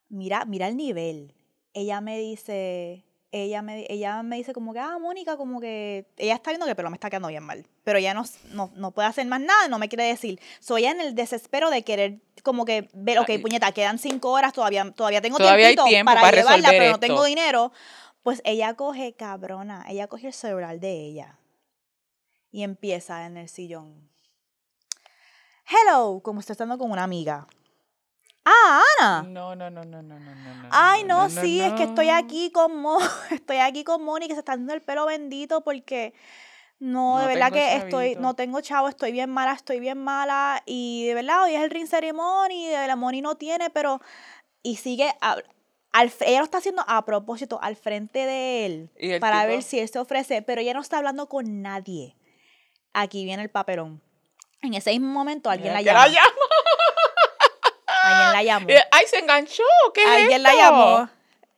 mira, mira el nivel. Ella me dice, ella me, ella me dice como que, ah, Mónica, como que ella está viendo que el pelo me está quedando bien mal. Pero ella no, no, no puede hacer más nada, no me quiere decir. Soy en el desespero de querer como que ver, ok, Ay. puñeta, quedan cinco horas, todavía, todavía tengo Todavía hay tiempito tiempo para, para llevarla, pero no tengo dinero. Pues ella coge, cabrona, ella coge el celular de ella y empieza en el sillón. Hello, como está estando con una amiga. Ah, Ana. No, no, no, no, no, no, no. no, Ay, no, sí, es que estoy aquí con Mo, estoy aquí con Moni que se está haciendo el pelo bendito porque no, de verdad que estoy, no tengo chavo, estoy bien mala, estoy bien mala y de verdad hoy es el ring ceremony, de la Moni no tiene, pero y sigue a- al, ella lo está haciendo a propósito al frente de él ¿Y el para tipo? ver si él se ofrece, pero ella no está hablando con nadie. Aquí viene el papelón. En ese mismo momento alguien Mira la llama. llama. Alguien la llamó. Eh, Ay, se enganchó. ¿Qué es Alguien la esto? llamó.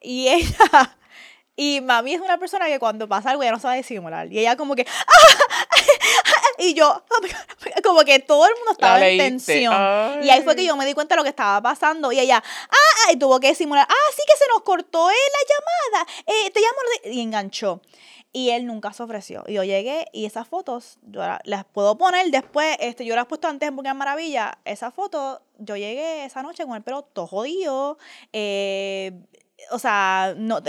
Y ella. <laughs> Y mami es una persona que cuando pasa algo ya no sabe disimular. Y ella como que. <laughs> Y yo, <laughs> como que todo el mundo estaba en tensión. Y ahí fue que yo me di cuenta de lo que estaba pasando. Y ella, ah, y tuvo que disimular, ah, sí que se nos cortó eh, la llamada. Eh, te llamo. de-". Y enganchó. Y él nunca se ofreció. Y yo llegué y esas fotos, yo la- las puedo poner después, este, yo las he puesto antes en Porque Maravilla. Esa foto, yo llegué esa noche con el pelo todo jodido. eh, o sea, no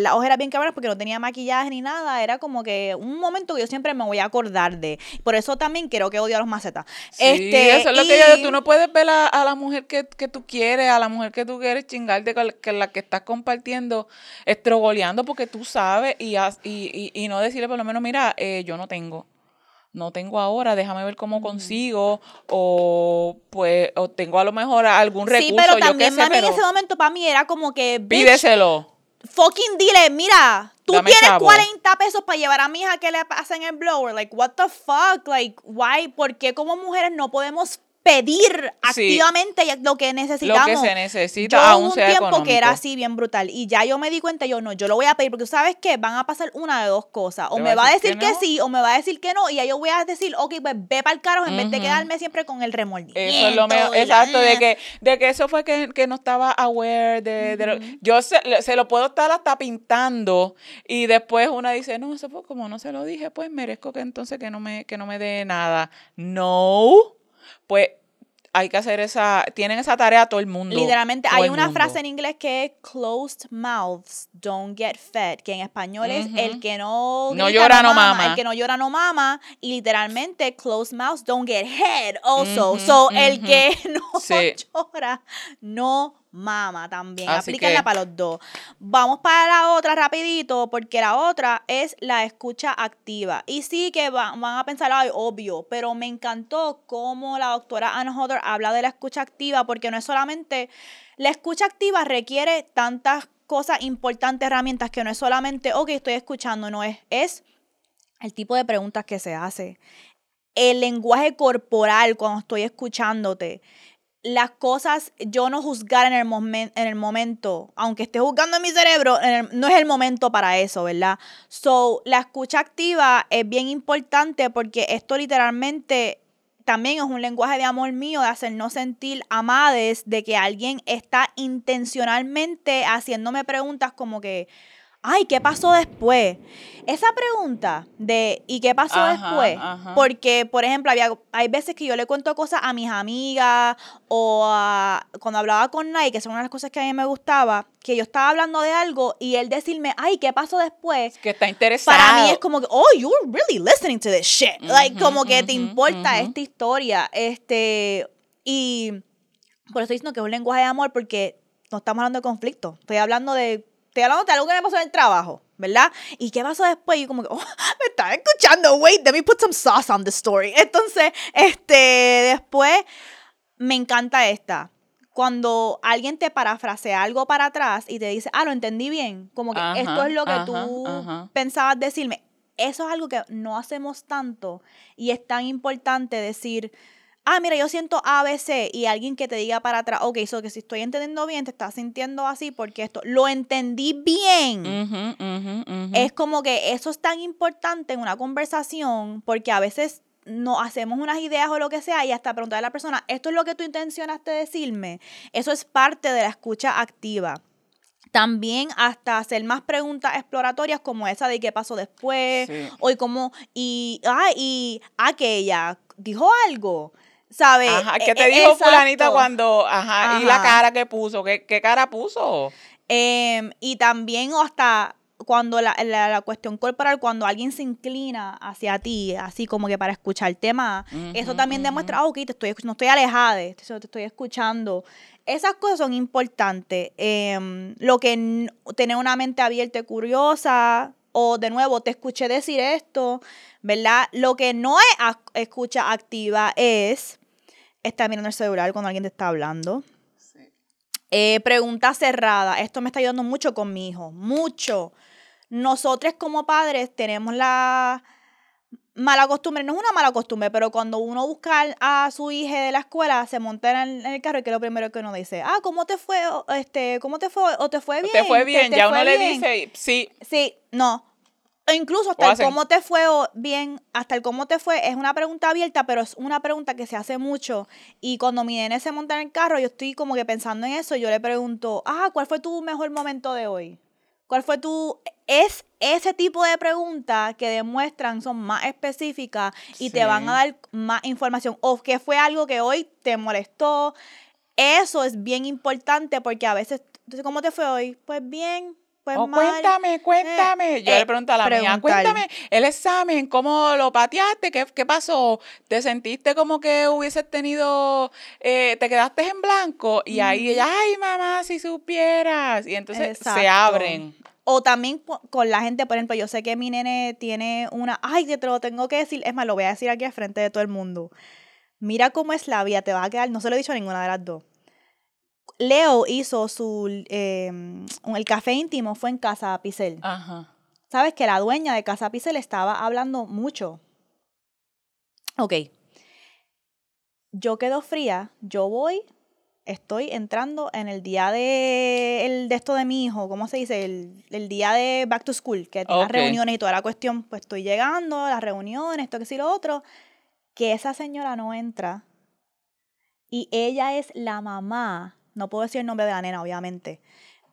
las ojeras bien cabronas porque no tenía maquillaje ni nada. Era como que un momento que yo siempre me voy a acordar de. Por eso también creo que odio a los macetas. Sí, este, eso es lo que yo digo. Tú no puedes ver a, a la mujer que, que tú quieres, a la mujer que tú quieres chingarte con la- que la que estás compartiendo, estrogoleando porque tú sabes y, y, y, y no decirle por lo menos, mira, eh, yo no tengo. No tengo ahora, déjame ver cómo consigo o pues o tengo a lo mejor algún recurso, Sí, pero yo también sé, mami en ese momento para mí era como que. bitch, pídeselo. fucking dile, mira, tú Dame tienes chavo. 40 pesos para llevar a mi hija que le hacen el blower. Like, what the fuck? Like, why? ¿Por qué como mujeres no podemos pedir Sí. activamente lo que necesitamos? Lo que se necesita, yo aún un sea tiempo que era así bien brutal y ya yo me di cuenta yo no yo lo voy a pedir porque sabes qué van a pasar una de dos cosas o me va a decir que, no. sí o me va a decir que no y ya yo voy a decir ok pues ve para el carajo en vez de quedarme siempre con el remordimiento Eso es lo mejor, exacto, de que, de que eso fue que, que no estaba aware de, de lo- yo se, se lo puedo estar hasta pintando y después una dice, no, eso fue como no se lo dije, pues merezco que entonces que no me, que no me dé nada. No, pues hay que hacer esa, tienen esa tarea todo el mundo. Literalmente, hay el una mundo. frase en inglés que es closed mouths don't get fed, que en español es Ujú. el que no No llora, no mama. el que no llora no mama, y literalmente closed mouths don't get head also. Ujú, so, el ujú. que <laughs> no Sí. llora no mama también. Así Aplíquenla que- para los dos. Vamos para la otra rapidito, porque la otra es la escucha activa. Y sí que va- van a pensar, ay, obvio, pero me encantó cómo la doctora Anna Hodder habla de la escucha activa, porque no es solamente, la escucha activa requiere tantas cosas importantes, herramientas, que no es solamente, ok, estoy escuchando, no es, es el tipo de preguntas que se hace, el lenguaje corporal cuando estoy escuchándote, las cosas, yo no juzgar en el, momen- en el momento, aunque esté juzgando en mi cerebro, no es el momento para eso, ¿verdad? So, la escucha activa es bien importante porque esto literalmente también es un lenguaje de amor mío, de hacernos sentir amades, de que alguien está intencionalmente haciéndome preguntas como que, ay, ¿qué pasó después? Esa pregunta de ¿y qué pasó Ajá, después? ajá. Porque, por ejemplo, había, hay veces que yo le cuento cosas a mis amigas o a- cuando hablaba con Nike, que son una de las cosas que a mí me gustaba, que yo estaba hablando de algo y él decirme, ay, ¿qué pasó después? Que está interesado. Para mí es como que, oh, you're really listening to this shit. like, como que te importa esta historia. Este, y por eso estoy diciendo que es un lenguaje de amor porque no estamos hablando de conflicto. Estoy hablando de, estoy hablando de algo que me pasó en el trabajo, ¿verdad? ¿Y qué pasó después? Y como que, <laughs> oh, me estaba escuchando, wait, let me put some sauce on the story. <laughs> Entonces, este, después, me encanta esta. Cuando alguien te parafrasea algo para atrás y te dice, ah, lo entendí bien, como que Ajá, esto es lo que ajá, tú ajá. pensabas decirme. Eso es algo que no hacemos tanto y es tan importante decir, ah, mira, yo siento ABC y alguien que te diga para atrás, ok, so que si estoy entendiendo bien, te estás sintiendo así porque esto, lo entendí bien. Ujú. Es como que eso es tan importante en una conversación porque a veces no hacemos unas ideas o lo que sea y hasta preguntarle a la persona, esto es lo que tú intencionaste decirme. Eso es parte de la escucha activa. También hasta hacer más preguntas exploratorias como esa de qué pasó después Sí. o y cómo y ah, y aquella dijo algo, ¿sabes? Ajá, ¿qué E- te e- dijo fulanita cuando, ajá, y la cara que puso? ¿Qué, qué cara puso? Em, y también hasta cuando la, la- la cuestión corporal, cuando alguien se inclina hacia ti, así como que para escucharte más, eso Ujú, también demuestra, ah, ok, te estoy, no estoy alejada, de esto, te estoy escuchando. Esas cosas son importantes. Em, lo que tener una mente abierta y curiosa, o de nuevo, te escuché decir esto, ¿verdad? Lo que no es escucha activa es estar mirando el celular cuando alguien te está hablando. Eh, pregunta cerrada. Esto me está ayudando mucho con mi hijo. Mucho. Nosotros como padres tenemos la mala costumbre, no es una mala costumbre, pero cuando uno busca a su hija de la escuela, se monta en el, carro y que es lo primero que uno dice, ah, ¿cómo te fue? O, Este, ¿Cómo te fue? ¿O te fue bien? Te fue bien, te ya fue uno le bien?" dice, sí, Sí, no. Incluso hasta el cómo te fue o bien, hasta el cómo te fue, es una pregunta abierta, pero es una pregunta que se hace mucho. Y cuando mi nene se monta en el carro, yo estoy como que pensando en eso, yo le pregunto, ah, ¿cuál fue tu mejor momento de hoy? ¿Cuál fue tu...? Es ese tipo de preguntas que demuestran, son más específicas y te van a dar más información. O que fue algo que hoy te molestó. Eso es bien importante porque a veces, entonces, ¿cómo te fue hoy? Pues bien, pues Oh, cuéntame, cuéntame. Yo eh, le pregunto a la mía, cuéntame el examen, ¿cómo lo pateaste? ¿Qué, qué pasó? ¿Te sentiste como que hubieses tenido, eh, te quedaste en blanco? Y ahí ella, ay, mamá, si supieras. Y entonces se abren. O también con la gente, por ejemplo, yo sé que mi nene tiene una, ay, que te lo tengo que decir, es más, lo voy a decir aquí al frente de todo el mundo. Mira cómo es la vida, te va a quedar, no se lo he dicho a ninguna de las dos. Leo hizo su, eh, el café íntimo, fue en Casa Picel. Ajá. Sabes que la dueña de Casa Picel estaba hablando mucho. Ok. Yo quedo fría, yo voy, estoy entrando en el día de, el, de esto de mi hijo, ¿cómo se dice? El, el día de back to school, que tiene las Ok. reuniones y toda la cuestión. Pues estoy llegando, las reuniones, esto que sí, lo otro. Que esa señora no entra. Y ella es la mamá, no puedo decir el nombre de la nena, obviamente.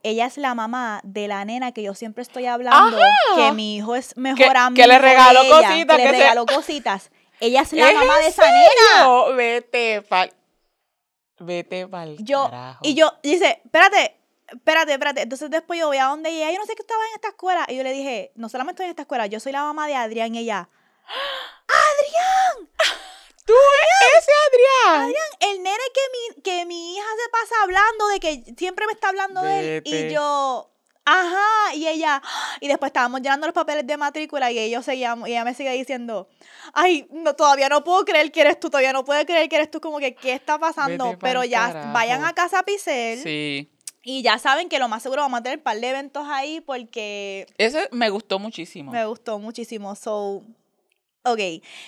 Ella es la mamá de la nena que yo siempre estoy hablando, que mi hijo es mejor amigo que le regaló ella, cositas, que que le se- regaló cositas. Ella es la ¿Es mamá de esa nena. serio? Vete pa'l... Vete pa'l Yo, carajo. y yo, dice, espérate, espérate, espérate. Entonces después yo voy a donde ella, yo no sé que estaba en esta escuela. Y yo le dije, no solamente estoy en esta escuela, yo soy la mamá de Adrián y ella. <gasps> ¡Tú, ese Adrián! Adrián, el nene que mi, que mi hija se pasa hablando de que siempre me está hablando de él. Y yo, ajá, y ella, y después estábamos llenando los papeles de matrícula y ellos seguíamos, y ella me sigue diciendo, ay, no, todavía no puedo creer que eres tú, todavía no puedo creer que eres tú, como que, ¿qué está pasando? Pero ya, carajo. vayan a Casa Picel. Sí. Y ya saben que lo más seguro vamos a tener un par de eventos ahí porque Ese me gustó muchísimo. me gustó muchísimo. So, Ok,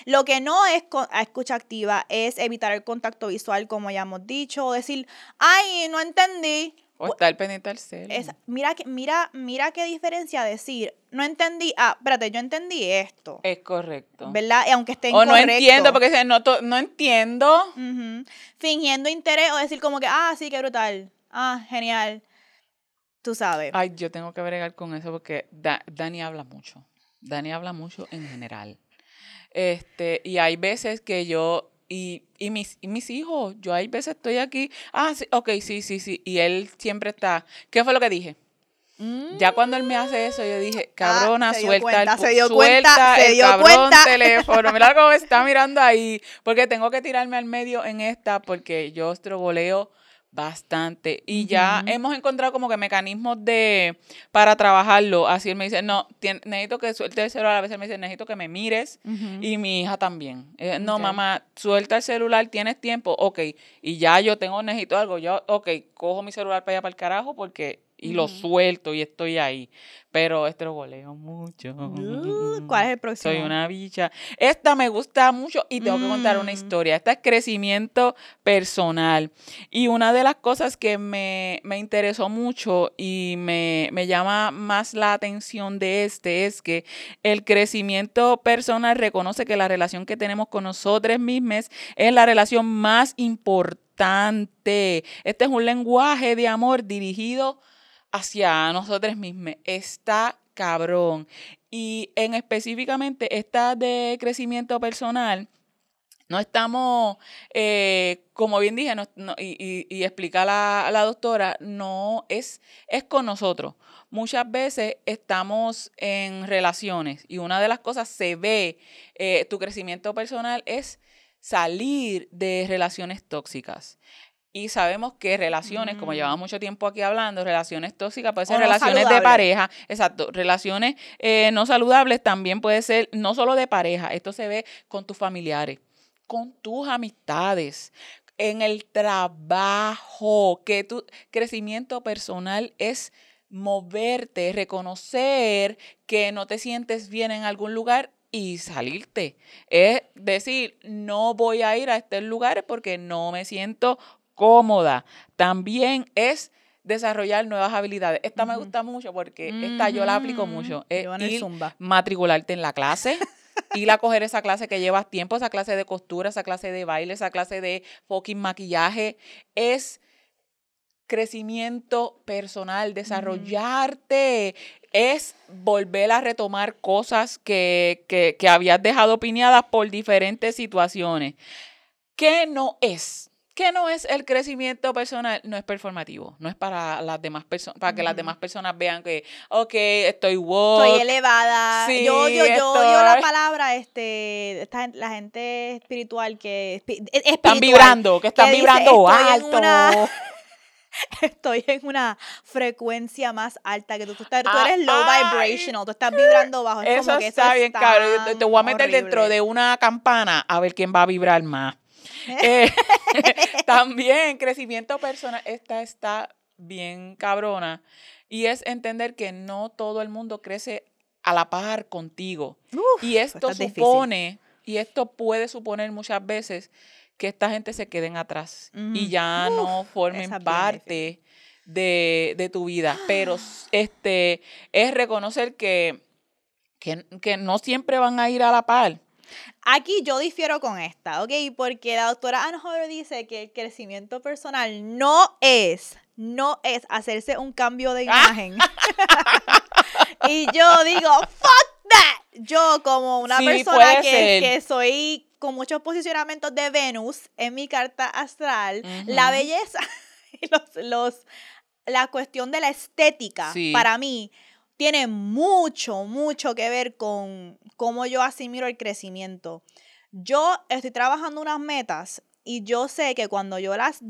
lo que no es escucha activa es evitar el contacto visual, como ya hemos dicho, o decir, ay, no entendí. O estar pendiente al cel. Es, mira, que- mira, mira qué diferencia decir, no entendí, ah, espérate, yo entendí esto, Es correcto. ¿verdad? Y aunque esté O no incorrecto. entiendo, porque no, no entiendo. Fingiendo interés o decir como que, ah, sí, qué brutal, ah, genial. Tú sabes. Ay, yo tengo que bregar con eso porque Da- Dani habla mucho. Dani habla mucho en general. Este, y hay veces que yo, y, y, mis, y mis hijos, yo hay veces estoy aquí, ah, sí, ok, sí, sí, sí, y él siempre está, ¿qué fue lo que dije? Mm. Ya cuando él me hace eso, yo dije, cabrona, Ah, se dio suelta cuenta, el, pu- se dio suelta cuenta, se el dio cabrón cuenta. <laughs> teléfono. Mira cómo está mirando ahí. Porque tengo que tirarme al medio en esta porque yo estrogoleo bastante. Y ya hemos encontrado como que mecanismos de para trabajarlo. Así él me dice, no, tien- necesito que suelte el celular. A veces me dice, necesito que me mires. Y mi hija también. Eh, no, mamá, suelta el celular, tienes tiempo, ok. Y ya yo tengo, necesito algo, yo, ok, cojo mi celular para allá para el carajo porque, y lo suelto y estoy ahí. Pero estrogoleo mucho. Uh, ¿Cuál es el próximo? Soy una bicha. Esta me gusta mucho y tengo que contar una Mm. historia. Esta es crecimiento personal. Y una de las cosas que me, me interesó mucho y me, me llama más la atención de este es que el crecimiento personal reconoce que la relación que tenemos con nosotros mismos es la relación más importante. Este es un lenguaje de amor dirigido hacia nosotros mismos. Está cabrón. Y en específicamente esta de crecimiento personal, no estamos, eh, como bien dije, y, y- y explica la, la doctora, no es, es con nosotros. Muchas veces estamos en relaciones y una de las cosas se ve, eh, tu crecimiento personal es salir de relaciones tóxicas. Y sabemos que relaciones, como Mm. llevamos mucho tiempo aquí hablando, relaciones tóxicas pueden O ser relaciones de pareja, exacto, relaciones eh, no saludables también puede ser no solo de pareja, esto se ve con tus familiares, con tus amistades, en el trabajo, que tu crecimiento personal es moverte, reconocer que no te sientes bien en algún lugar y salirte. Es decir, no voy a ir a estos lugares porque no me siento cómoda. También es desarrollar nuevas habilidades. Esta me gusta mucho porque esta yo la aplico Ujú. mucho. Es ir, Zumba. matricularte en la clase, <laughs> ir a coger esa clase que llevas tiempo, esa clase de costura, esa clase de baile, esa clase de fucking maquillaje. Es crecimiento personal, desarrollarte, es volver a retomar cosas que, que, que habías dejado opinadas por diferentes situaciones. ¿Qué no es? ¿Qué no es el crecimiento personal? No es performativo, no es para las demás personas, para que las demás personas vean que, ok, estoy woke. Estoy elevada. Sí, yo odio, yo odio la palabra, este, esta la gente espiritual que es- están vibrando, que están dice, vibrando "Estoy en una- <laughs> Estoy en una frecuencia más alta que tú. Tú, estás- tú Ah, eres low ay. vibrational, tú estás vibrando bajo. Es Eso como que está eso bien, cabrón. Te, te voy a meter dentro de una campana a ver quién va a vibrar más. <laughs> Eh, <laughs> también crecimiento personal. Esta está bien cabrona. Y es entender que no todo el mundo crece a la par contigo. Uf, y esto difícil. supone, y esto puede suponer muchas veces que esta gente se queden atrás y ya Uf, no formen parte de, de tu vida. Pero <gasps> este es reconocer que, que, que no siempre van a ir a la par. Aquí yo difiero con esta, ¿ok? Porque la doctora Ann Hodder dice que el crecimiento personal no es, no es hacerse un cambio de Ah. imagen. <laughs> y yo digo, fuck that. Yo como una Sí, persona que, soy con muchos posicionamientos de Venus en mi carta astral, la belleza <laughs> y los, los, la cuestión de la estética Sí. para mí tiene mucho, mucho que ver con cómo yo asimilo el crecimiento. Yo estoy trabajando unas metas y yo sé que cuando yo las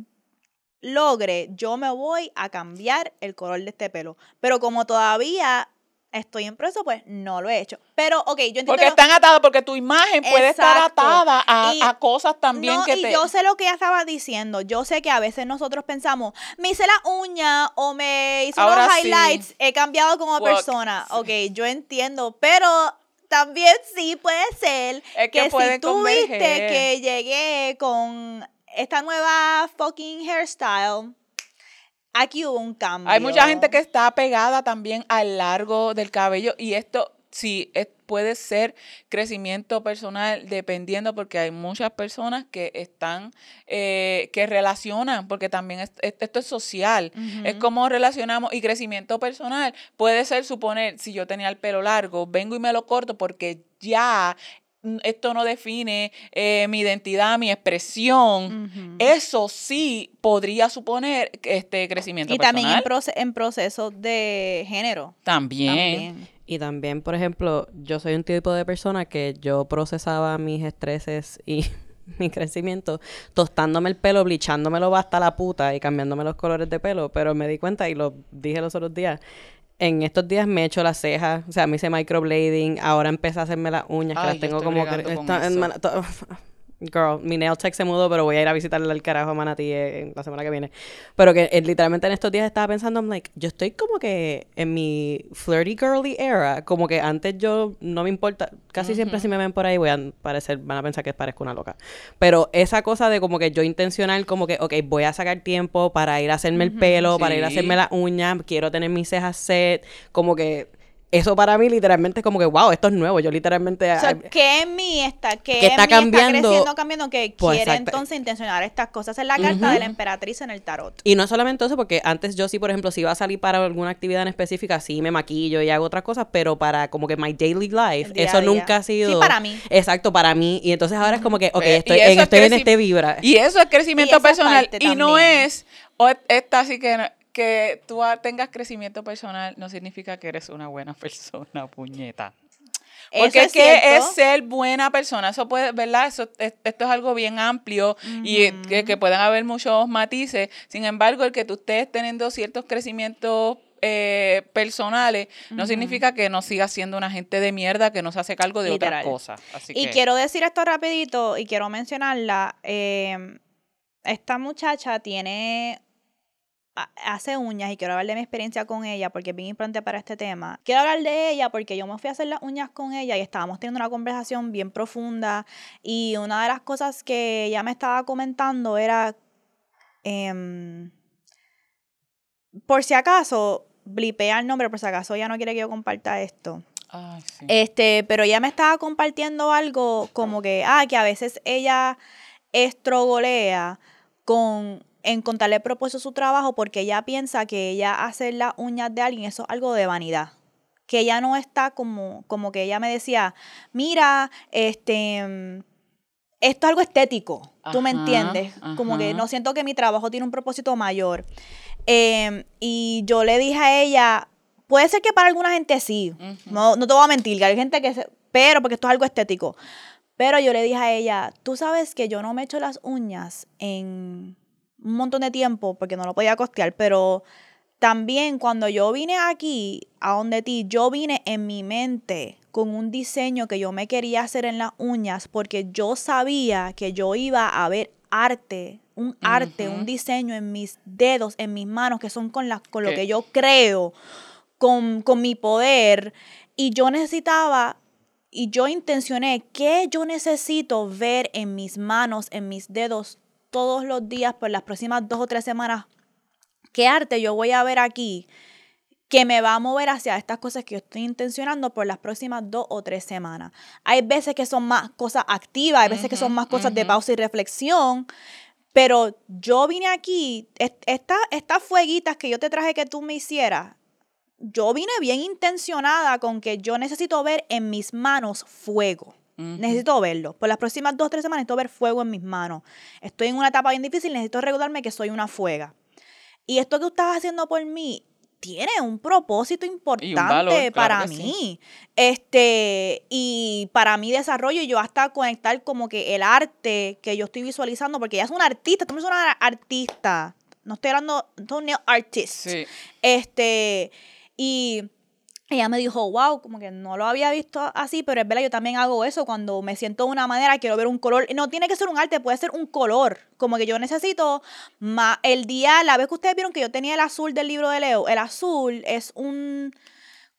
logre, yo me voy a cambiar el color de este pelo. Pero como todavía estoy en proceso, pues no lo he hecho. Pero, ok, yo entiendo... Porque están atados, porque tu imagen puede estar atada a, Y- a cosas también no, que y te... yo sé lo que ella estaba diciendo. Yo sé que a veces nosotros pensamos, me hice la uña o me hice Ahora unos sí. highlights, he cambiado como persona. Ok, yo entiendo, pero también sí puede ser Es que que, si tú viste que llegué con esta nueva fucking hairstyle, aquí hubo un cambio. Hay mucha gente que está pegada también al largo del cabello y esto sí es- puede ser crecimiento personal dependiendo porque hay muchas personas que están, eh, que relacionan, porque también es- es- esto es social, es como relacionamos y crecimiento personal. Puede ser suponer, si yo tenía el pelo largo, vengo y me lo corto porque ya esto no define eh, mi identidad, mi expresión. Eso sí podría suponer este crecimiento Y también personal. en, proce- en proceso de género. También. También. Y también, por ejemplo, yo soy un tipo de persona que yo procesaba mis estreses y <laughs> mi crecimiento tostándome el pelo, blichándomelo hasta la puta y cambiándome los colores de pelo, pero me di cuenta y lo dije los otros días. En estos días me he hecho las cejas, o sea, me hice microblading, ahora empecé a hacerme las uñas, que las tengo como que... to- <laughs> Girl, mi nail tech se mudó, pero voy a ir a visitarle al carajo a Manatí eh, la semana que viene. Pero que eh, literalmente en estos días estaba pensando, I'm like, yo estoy como que en mi flirty girly era, como que antes yo no me importa, casi siempre si me ven por ahí voy a parecer, van a pensar que parezco una loca. Pero esa cosa de como que yo intencional, como que, ok, voy a sacar tiempo para ir a hacerme el pelo, para ir a Sí. hacerme las uñas, quiero tener mis cejas set, como que eso para mí literalmente es como que, wow, esto es nuevo, yo literalmente... O sea, ¿qué en mí está? ¿Qué Que en está mí cambiando? está creciendo, cambiando? Que Pues, quiere exacto. entonces intencionar estas cosas. Es la carta de la emperatriz en el tarot. Y no solamente eso, porque antes yo sí, por ejemplo, si iba a salir para alguna actividad en específica, sí me maquillo y hago otras cosas, pero para como que my daily life, eso nunca ha sido... Sí, para mí. Exacto, para mí. Y entonces ahora es como que, ok, Eh, estoy, en, es estoy en este vibra. Y eso es crecimiento personal. Y no es, o es- esta así que, no- que tú tengas crecimiento personal no significa que eres una buena <laughs> persona, puñeta. Porque es es que es cierto. ser buena persona. Eso puede, ¿verdad? Eso, es- esto es algo bien amplio y que, que pueden haber muchos matices. Sin embargo, el que tú estés teniendo ciertos crecimientos eh, personales no significa que no sigas siendo una gente de mierda que no se hace cargo de Literal. otras cosas. Así Y que- quiero decir esto rapidito y quiero mencionarla. eh, esta muchacha tiene hace uñas y quiero hablar de mi experiencia con ella porque es bien importante para este tema. Quiero hablar de ella porque yo me fui a hacer las uñas con ella y estábamos teniendo una conversación bien profunda y una de las cosas que ella me estaba comentando era, em, por si acaso, blipea el nombre, por si acaso ella no quiere que yo comparta esto. Sí. Este, pero ella me estaba compartiendo algo como que, ah, que a veces ella estrogolea con encontrarle propósito a su trabajo porque ella piensa que ella hacer las uñas de alguien, eso es algo de vanidad. Que ella no está como, como que ella me decía, mira, este, mm, esto es algo estético, tú me Ajá, itenciendes, como que no siento que mi trabajo tiene un propósito mayor. Em, y yo le dije a ella, puede ser que para alguna gente sí, no, no te voy a mentir, que hay gente que se, pero porque esto es algo estético. Pero yo le dije a ella, tú sabes que yo no me echo las uñas en un montón de tiempo porque no lo podía costear, pero también cuando yo vine aquí, a donde ti, yo vine en mi mente con un diseño que yo me quería hacer en las uñas porque yo sabía que yo iba a ver arte, un arte, un diseño en mis dedos, en mis manos, que son con, las, con lo Que- yo creo, con, con mi poder. Y yo necesitaba y yo intencioné que yo necesito ver en mis manos, en mis dedos, todos los días por las próximas dos o tres semanas. ¿Qué arte yo voy a ver aquí que me va a mover hacia estas cosas que yo estoy intencionando por las próximas dos o tres semanas? Hay veces que son más cosas activas, hay veces que son más cosas de pausa y reflexión. Pero yo vine aquí, est- esta- estas fueguitas que yo te traje que tú me hicieras, yo vine bien intencionada con que yo necesito ver en mis manos fuego. Necesito verlo. Por las próximas dos o tres semanas necesito ver fuego en mis manos. Estoy en una etapa bien difícil, necesito recordarme que soy una fuega. Y esto que tú estás haciendo por mí tiene un propósito importante valor, claro para sí. mí. Este, y para mi desarrollo, yo hasta conectar como que el arte que yo estoy visualizando, porque ella es una artista, tú eres una artista. No estoy hablando, no artist. Sí. Este, y ella me dijo, wow, como que no lo había visto así, pero es verdad, yo también hago eso cuando me siento de una manera, quiero ver un color. No tiene que ser un arte, puede ser un color. Como que yo necesito más. El día, la vez que ustedes vieron que yo tenía el azul del libro de Leo, el azul es un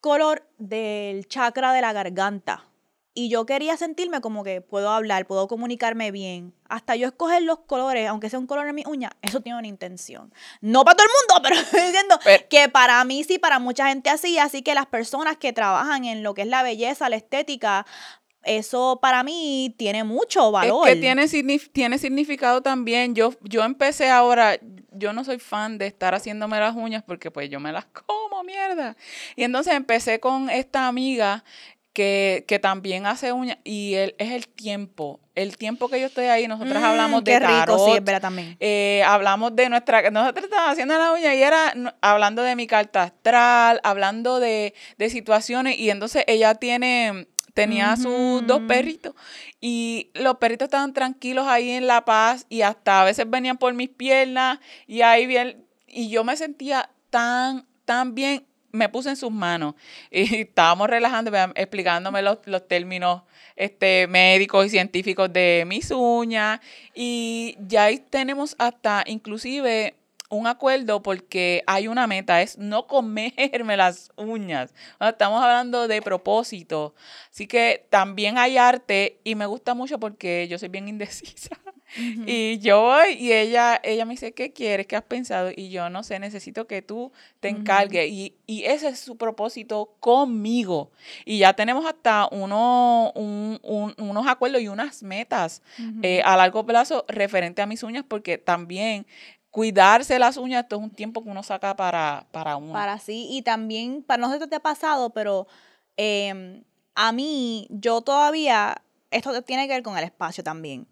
color del chakra de la garganta. Y yo quería sentirme como que puedo hablar, puedo comunicarme bien. Hasta yo escoger los colores, aunque sea un color en mi uña, eso tiene una intención. No para todo el mundo, <laughs> pero estoy diciendo Pero- que para mí sí, para mucha gente así. Así que las personas que trabajan en lo que es la belleza, la estética, eso para mí tiene mucho valor. Es que tiene, tiene significado también. Yo, yo empecé ahora, yo no soy fan de estar haciéndome las uñas porque pues yo me las <laughs> como, mierda. Y entonces empecé con esta amiga que, que también hace uñas y el, es el tiempo. El tiempo que yo estoy ahí, nosotras Mm, hablamos de qué rico, tarot, sí, es verdad también. eh, hablamos de nuestra, nosotros estábamos haciendo la uña y era hablando de mi carta astral, hablando de, de situaciones y entonces ella tiene, tenía sus dos perritos y los perritos estaban tranquilos ahí en La Paz y hasta a veces venían por mis piernas y ahí bien, y yo me sentía tan, tan bien, me puse en sus manos y <laughs> estábamos relajando, explicándome los, los términos este, médicos y científicos de mis uñas y ya ahí tenemos hasta inclusive un acuerdo porque hay una meta, es no comerme <laughs> las uñas. Estamos hablando de propósito. Así que también hay arte y me gusta mucho porque yo soy bien indecisa. Y yo voy y ella, ella me dice, ¿qué quieres? ¿Qué has pensado? Y yo no sé, necesito que tú te encargues. y, y ese es su propósito conmigo. Y ya tenemos hasta uno, un- un- unos acuerdos y unas metas eh, a largo plazo referente a mis uñas porque también cuidarse las uñas, esto es un tiempo que uno saca para, para uno. Para sí, y también, para no sé si te ha pasado, pero em, a mí, yo todavía, esto tiene que ver con el espacio también.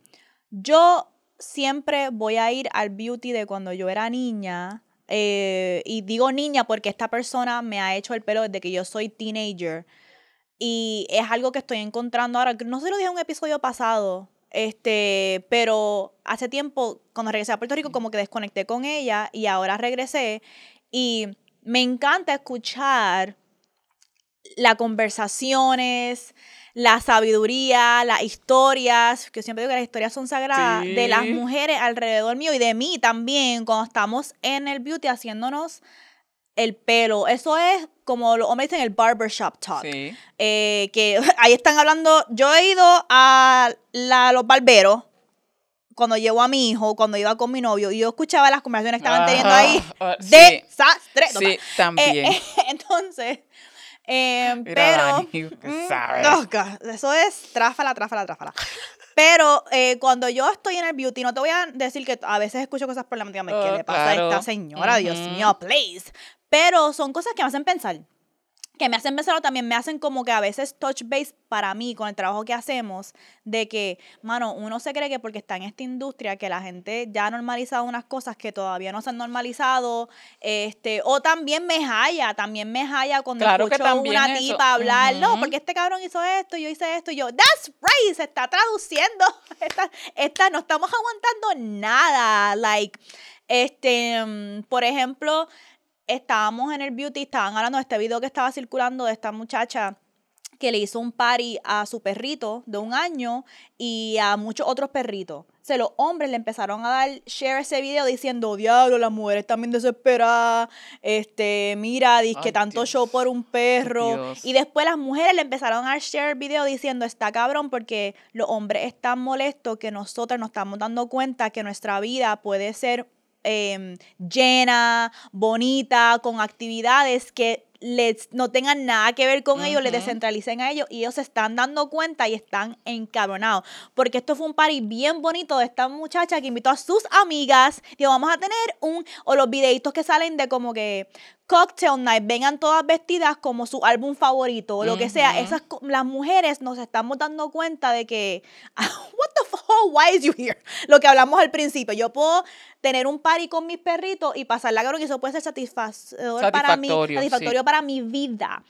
Yo siempre voy a ir al beauty de cuando yo era niña, eh, y digo niña porque esta persona me ha hecho el pelo desde que yo soy teenager. Y es algo que estoy encontrando ahora. No si lo dije en un episodio pasado. Este, pero hace tiempo, cuando regresé a Puerto Rico, como que desconecté con ella y ahora regresé. Y me encanta escuchar las conversaciones, la sabiduría, las historias, que siempre digo que las historias son sagradas, de las mujeres alrededor mío y de mí también, cuando estamos en el beauty haciéndonos el pelo. Eso es como los hombres dicen el barbershop talk. Sí. Eh, que <laughs> ahí están hablando. Yo he ido a la- los barberos cuando llevo a mi hijo, cuando iba con mi novio, y yo escuchaba las conversaciones que estaban teniendo ahí. Ajá, sí. Desastre. Sí, también. Eh, eh, <laughs> entonces, eh, Mira, pero. Dani, mm, sabe. oh, God, eso es tráfala, tráfala, tráfala. Pero eh, cuando yo estoy en el beauty, no te voy a decir que a veces escucho cosas mente, ¿qué Oh, le pasa claro. a esta señora? Dios Ujú. mío, please. Pero son cosas que me hacen pensar. Que me hacen pensar también me hacen como que a veces touch base para mí con el trabajo que hacemos, de que, mano, uno se cree que porque está en esta industria, que la gente ya ha normalizado unas cosas que todavía no se han normalizado, este, o también me halla, también me halla cuando Claro escucho también una eso. tipa hablar, no, porque este cabrón hizo esto, yo hice esto, y yo, that's right, se está traduciendo, <laughs> esta, esta, no estamos aguantando nada, like, este, mm, por ejemplo, estábamos en el beauty, estaban hablando de este video que estaba circulando de esta muchacha que le hizo un party a su perrito de un año y a muchos otros perritos. O sea, los hombres le empezaron a dar share ese video diciendo, diablo, las mujeres también desesperadas, este, mira, dice que tanto Dios. show por un perro. Dios. Y después las mujeres le empezaron a dar share el video diciendo, está cabrón porque los hombres están molestos que nosotros nos estamos dando cuenta que nuestra vida puede ser em, llena, bonita, con actividades que les, no tengan nada que ver con ellos, les descentralicen a ellos y ellos se están dando cuenta y están encabronados. Porque esto fue un party bien bonito de esta muchacha que invitó a sus amigas. Digo, vamos a tener un, o los videitos que salen de como que cocktail night, vengan todas vestidas como su álbum favorito o lo que sea. Esas, las mujeres nos estamos dando cuenta de que, <laughs> what the fuck, why is you here? Lo que hablamos al principio. Yo puedo tener un party con mis perritos y pasarla cabrón y eso puede ser satisfactorio para mí, Satisfactorio, satisfactorio sí. para mi vida.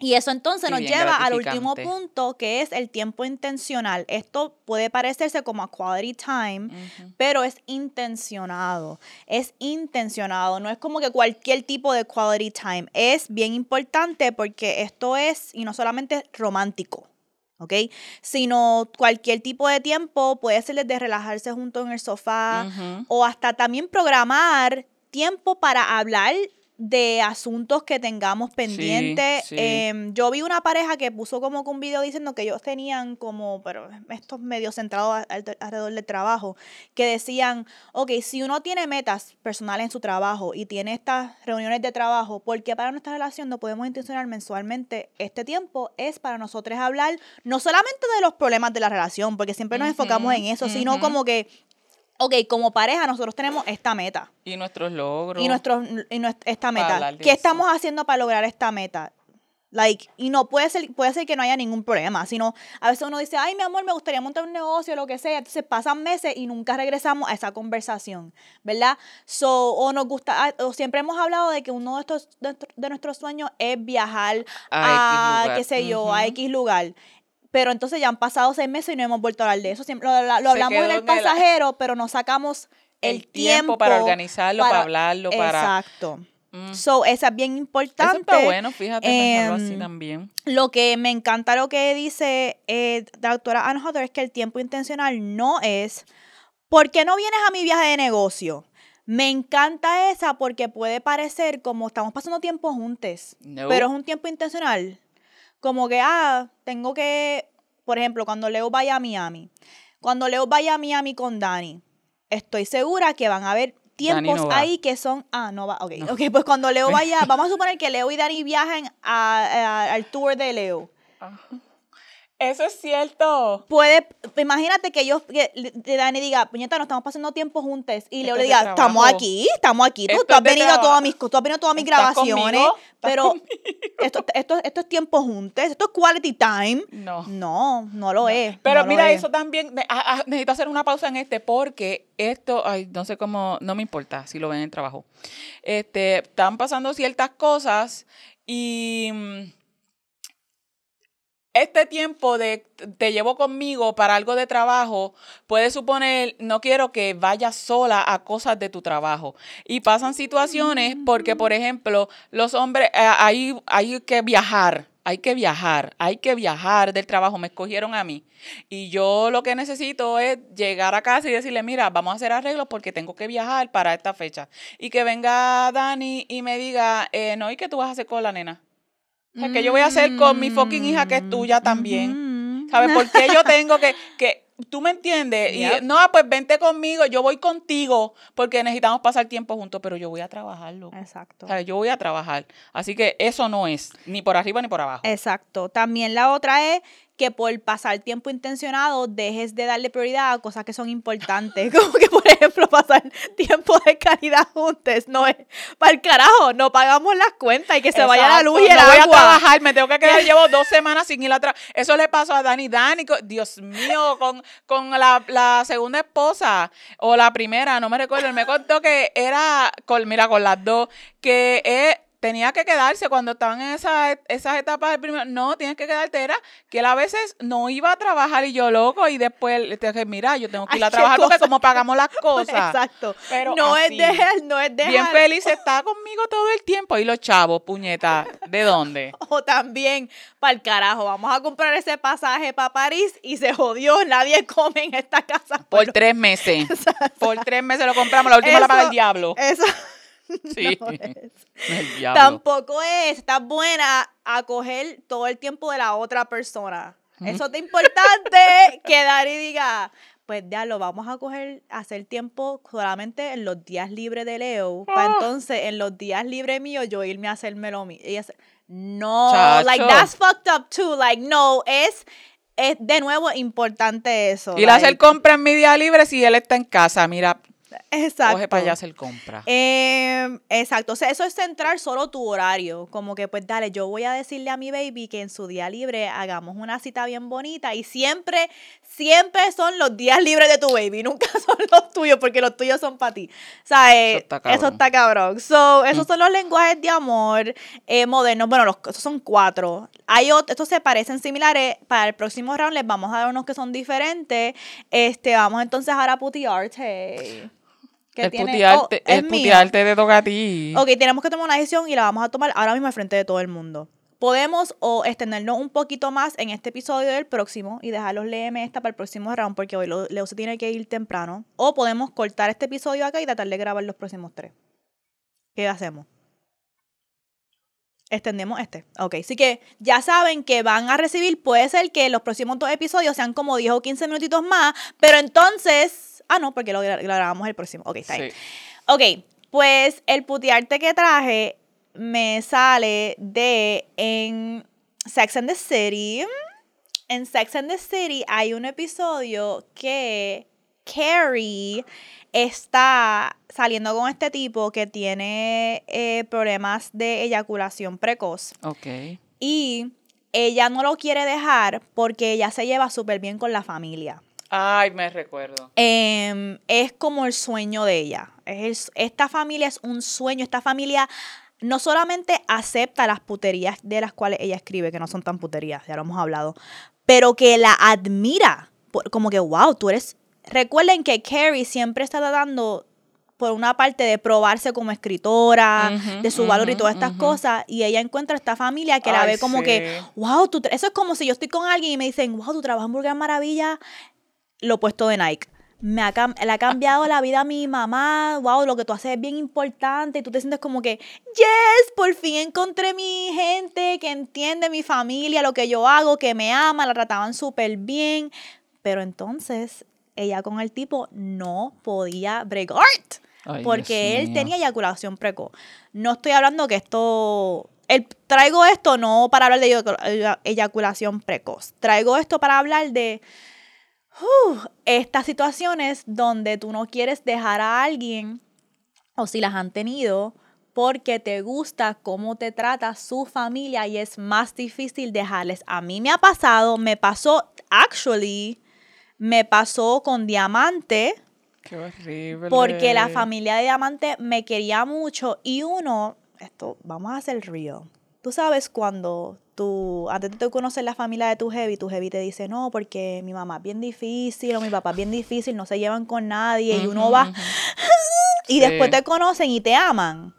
Y eso entonces nos lleva al último punto que es el tiempo intencional. Esto puede parecerse como a quality time, pero es intencionado. Es intencionado. No es como que cualquier tipo de quality time. Es bien importante porque esto es, y no solamente romántico. ¿Ok? Sino cualquier tipo de tiempo puede ser desde relajarse junto en el sofá o hasta también programar tiempo para hablar de asuntos que tengamos pendientes. sí. Em, yo vi una pareja que puso como que un video diciendo que ellos tenían como, pero estos medios centrados alrededor del trabajo, que decían, ok, si uno tiene metas personales en su trabajo y tiene estas reuniones de trabajo, ¿por qué para nuestra relación no podemos intencionar mensualmente este tiempo? Es para nosotros hablar no solamente de los problemas de la relación, porque siempre nos enfocamos en eso, sino como que, ok, como pareja nosotros tenemos esta meta Y nuestros logros. y nuestro y nues- esta meta. ¿Qué eso. estamos haciendo para lograr esta meta? Like, y no puede ser, puede ser que no haya ningún problema, sino a veces uno dice, ay, mi amor, me gustaría montar un negocio, lo que sea. Entonces pasan meses y nunca regresamos a esa conversación, ¿verdad? So, o nos gusta, ah, o siempre hemos hablado de que uno de, estos, de, nuestro- de nuestros sueños es viajar A qué sé yo, a. X lugar. Pero entonces ya han pasado seis meses y no hemos vuelto a hablar de eso. Siempre lo, lo- hablamos en el pasajero, pero no sacamos el, el tiempo para organizarlo, para hablarlo, para- Exacto. Mm. So, esa es bien Eso importante. está bueno, fíjate, pensarlo así Em, también. Lo que me encanta lo que dice eh, la doctora Ann Hodder es que el tiempo intencional no es ¿por qué no vienes a mi viaje de negocio? Me encanta esa porque puede parecer como estamos pasando tiempo juntos, No. pero es un tiempo intencional. Como que, ah, tengo que, por ejemplo, cuando Leo vaya a Miami, cuando Leo vaya a Miami con Dani, estoy segura que van a haber tiempos no va. ahí que son, ah, no va, ok, ok, pues cuando Leo <laughs> vaya, vamos a suponer que Leo y Dani viajen a- a- al tour de Leo. Eso es cierto. Puede, imagínate que yo, que Dani diga, puñeta, no estamos pasando tiempo juntos. Y Leo le diga, estamos aquí, estamos aquí. Tú, has venido a todas mis, tú has venido a todas mis ¿Estás grabaciones. Pero esto, esto, esto es tiempo juntos, esto es quality time. No. No, no lo es. Pero no mira, es. eso también, ah, ah, necesito hacer una pausa en este porque esto, ay, no sé cómo, no me importa si lo ven en el trabajo. Este, están pasando ciertas cosas y mm, este tiempo de te llevo conmigo para algo de trabajo puede suponer, no quiero que vayas sola a cosas de tu trabajo. Y pasan situaciones porque, por ejemplo, los hombres, eh, hay, hay que viajar. Hay que viajar, hay que viajar del trabajo. Me escogieron a mí. Y yo lo que necesito es llegar a casa y decirle, mira, vamos a hacer arreglos porque tengo que viajar para esta fecha. Y que venga Dani y me diga, eh, no, ¿y qué tú vas a hacer con la nena? O sea, ¿qué yo voy a hacer con mi fucking hija que es tuya también? Mm. ¿Sabes por qué yo <laughs> tengo que, que tú me entiendes? Y no, pues vente conmigo, yo voy contigo porque necesitamos pasar tiempo juntos, pero yo voy a trabajar, loco. Exacto. O sea, yo voy a trabajar. Así que eso no es ni por arriba ni por abajo. Exacto. También la otra es que por pasar tiempo intencionado dejes de darle prioridad a cosas que son importantes. <laughs> Como que, por ejemplo, pasar tiempo de calidad juntos. No es para el carajo, no pagamos las cuentas y que se vaya la luz y el no voy a agua. trabajar, me tengo que quedar, <laughs> llevo dos semanas sin ir a trabajar. Eso le pasó a Dani. Dani, Dios mío, con, con la, la segunda esposa o la primera, no me recuerdo, él me contó que era, con, mira, con las dos, que él tenía que quedarse cuando estaban en esa, esas etapas del primero. No, tienes que quedarte. Era que él a veces no iba a trabajar y yo loco y después le dije, mira, yo tengo que ir a <laughs> trabajar porque como pagamos las <laughs> cosas. Exacto. Pero no así. es dejar, no es dejar. Bien feliz, <laughs> está conmigo todo el tiempo. Y los chavos, puñeta, ¿de dónde? O también, para el carajo, vamos a comprar ese pasaje para París y se jodió, nadie come en esta casa. Por tres meses. Por tres meses lo compramos. La última la Eso- paga el diablo. Eso <laughs> Sí. no es. <laughs> El. Tampoco es, estás buena a coger todo el tiempo de la otra persona. Eso es importante <laughs> quedar y diga, pues ya lo vamos a coger, hacer tiempo solamente en los días libres de Leo. Para Ah. entonces, en los días libres míos, yo irme a hacerme lo mío. No, Chacho. like that's fucked up too. Like, no, es, es de nuevo importante eso. Y le hacer compra en mi día libre si él está en casa. Mira, Exacto. coge para allá hacer compra. Eh, exacto, o sea, eso es centrar solo tu horario, como que pues dale, yo voy a decirle a mi baby que en su día libre hagamos una cita bien bonita y siempre, siempre son los días libres de tu baby, <laughs> nunca son los tuyos porque los tuyos son para ti. O sea, eh, Eso está cabrón. eso está cabrón. So, esos son los lenguajes de amor eh, modernos, bueno, los, esos son cuatro. Hay otros, estos se parecen similares, para el próximo round les vamos a dar unos que son diferentes. Este, vamos entonces ahora a putiarte. Que el tiene- putearte, oh, es putearte a ti. Ok, tenemos que tomar una decisión y la vamos a tomar ahora mismo al frente de todo el mundo. Podemos o extendernos un poquito más en este episodio del próximo y dejar los LM esta para el próximo round porque hoy lo- Leo se tiene que ir temprano. O podemos cortar este episodio acá y tratar de grabar los próximos tres. ¿Qué hacemos? Extendemos este. Ok, así que ya saben que van a recibir, puede ser que los próximos dos episodios sean como 10 o 15 minutitos más, pero entonces... Ah, no, porque lo, gra- lo grabamos el próximo. Ok, está bien. Sí. Ok, pues el putearte que traje me sale de en Sex and the City. En Sex and the City hay un episodio que Carrie está saliendo con este tipo que tiene eh, problemas de eyaculación precoz Ok. y ella no lo quiere dejar porque ella se lleva súper bien con la familia. Ay, me recuerdo. Em, es como el sueño de ella. Es, esta familia es un sueño. Esta familia no solamente acepta las puterías de las cuales ella escribe, que no son tan puterías, ya lo hemos hablado, pero que la admira. Como que, wow, tú eres... Recuerden que Carrie siempre está tratando, por una parte, de probarse como escritora, de su valor y todas estas cosas, y ella encuentra esta familia que la ve como que, wow, tú eso es como si yo estoy con alguien y me dicen, wow, tú trabajas en Burger Maravilla, lo opuesto de Nike. Me ha, le ha cambiado la vida a mi mamá. Wow, lo que tú haces es bien importante. Y tú te sientes como que, yes, por fin encontré mi gente que entiende mi familia, lo que yo hago, que me ama, la trataban súper bien. Pero entonces ella con el tipo no podía bregar. Porque él tenía eyaculación precoz. No estoy hablando que esto. el- traigo esto no para hablar de eyacu- eyaculación precoz. Traigo esto para hablar de uh, estas situaciones donde tú no quieres dejar a alguien, o si las han tenido, porque te gusta cómo te trata su familia y es más difícil dejarles. A mí me ha pasado, me pasó, actually, me pasó con Diamante. Qué horrible. Porque la familia de Diamante me quería mucho y uno, esto, vamos a hacer real. Tú sabes cuando tú, antes de tú conocer la familia de tu heavy, tu heavy te dice, no, porque mi mamá es bien difícil o mi papá es bien difícil, no se llevan con nadie y uno va <laughs> y Sí. después te conocen y te aman.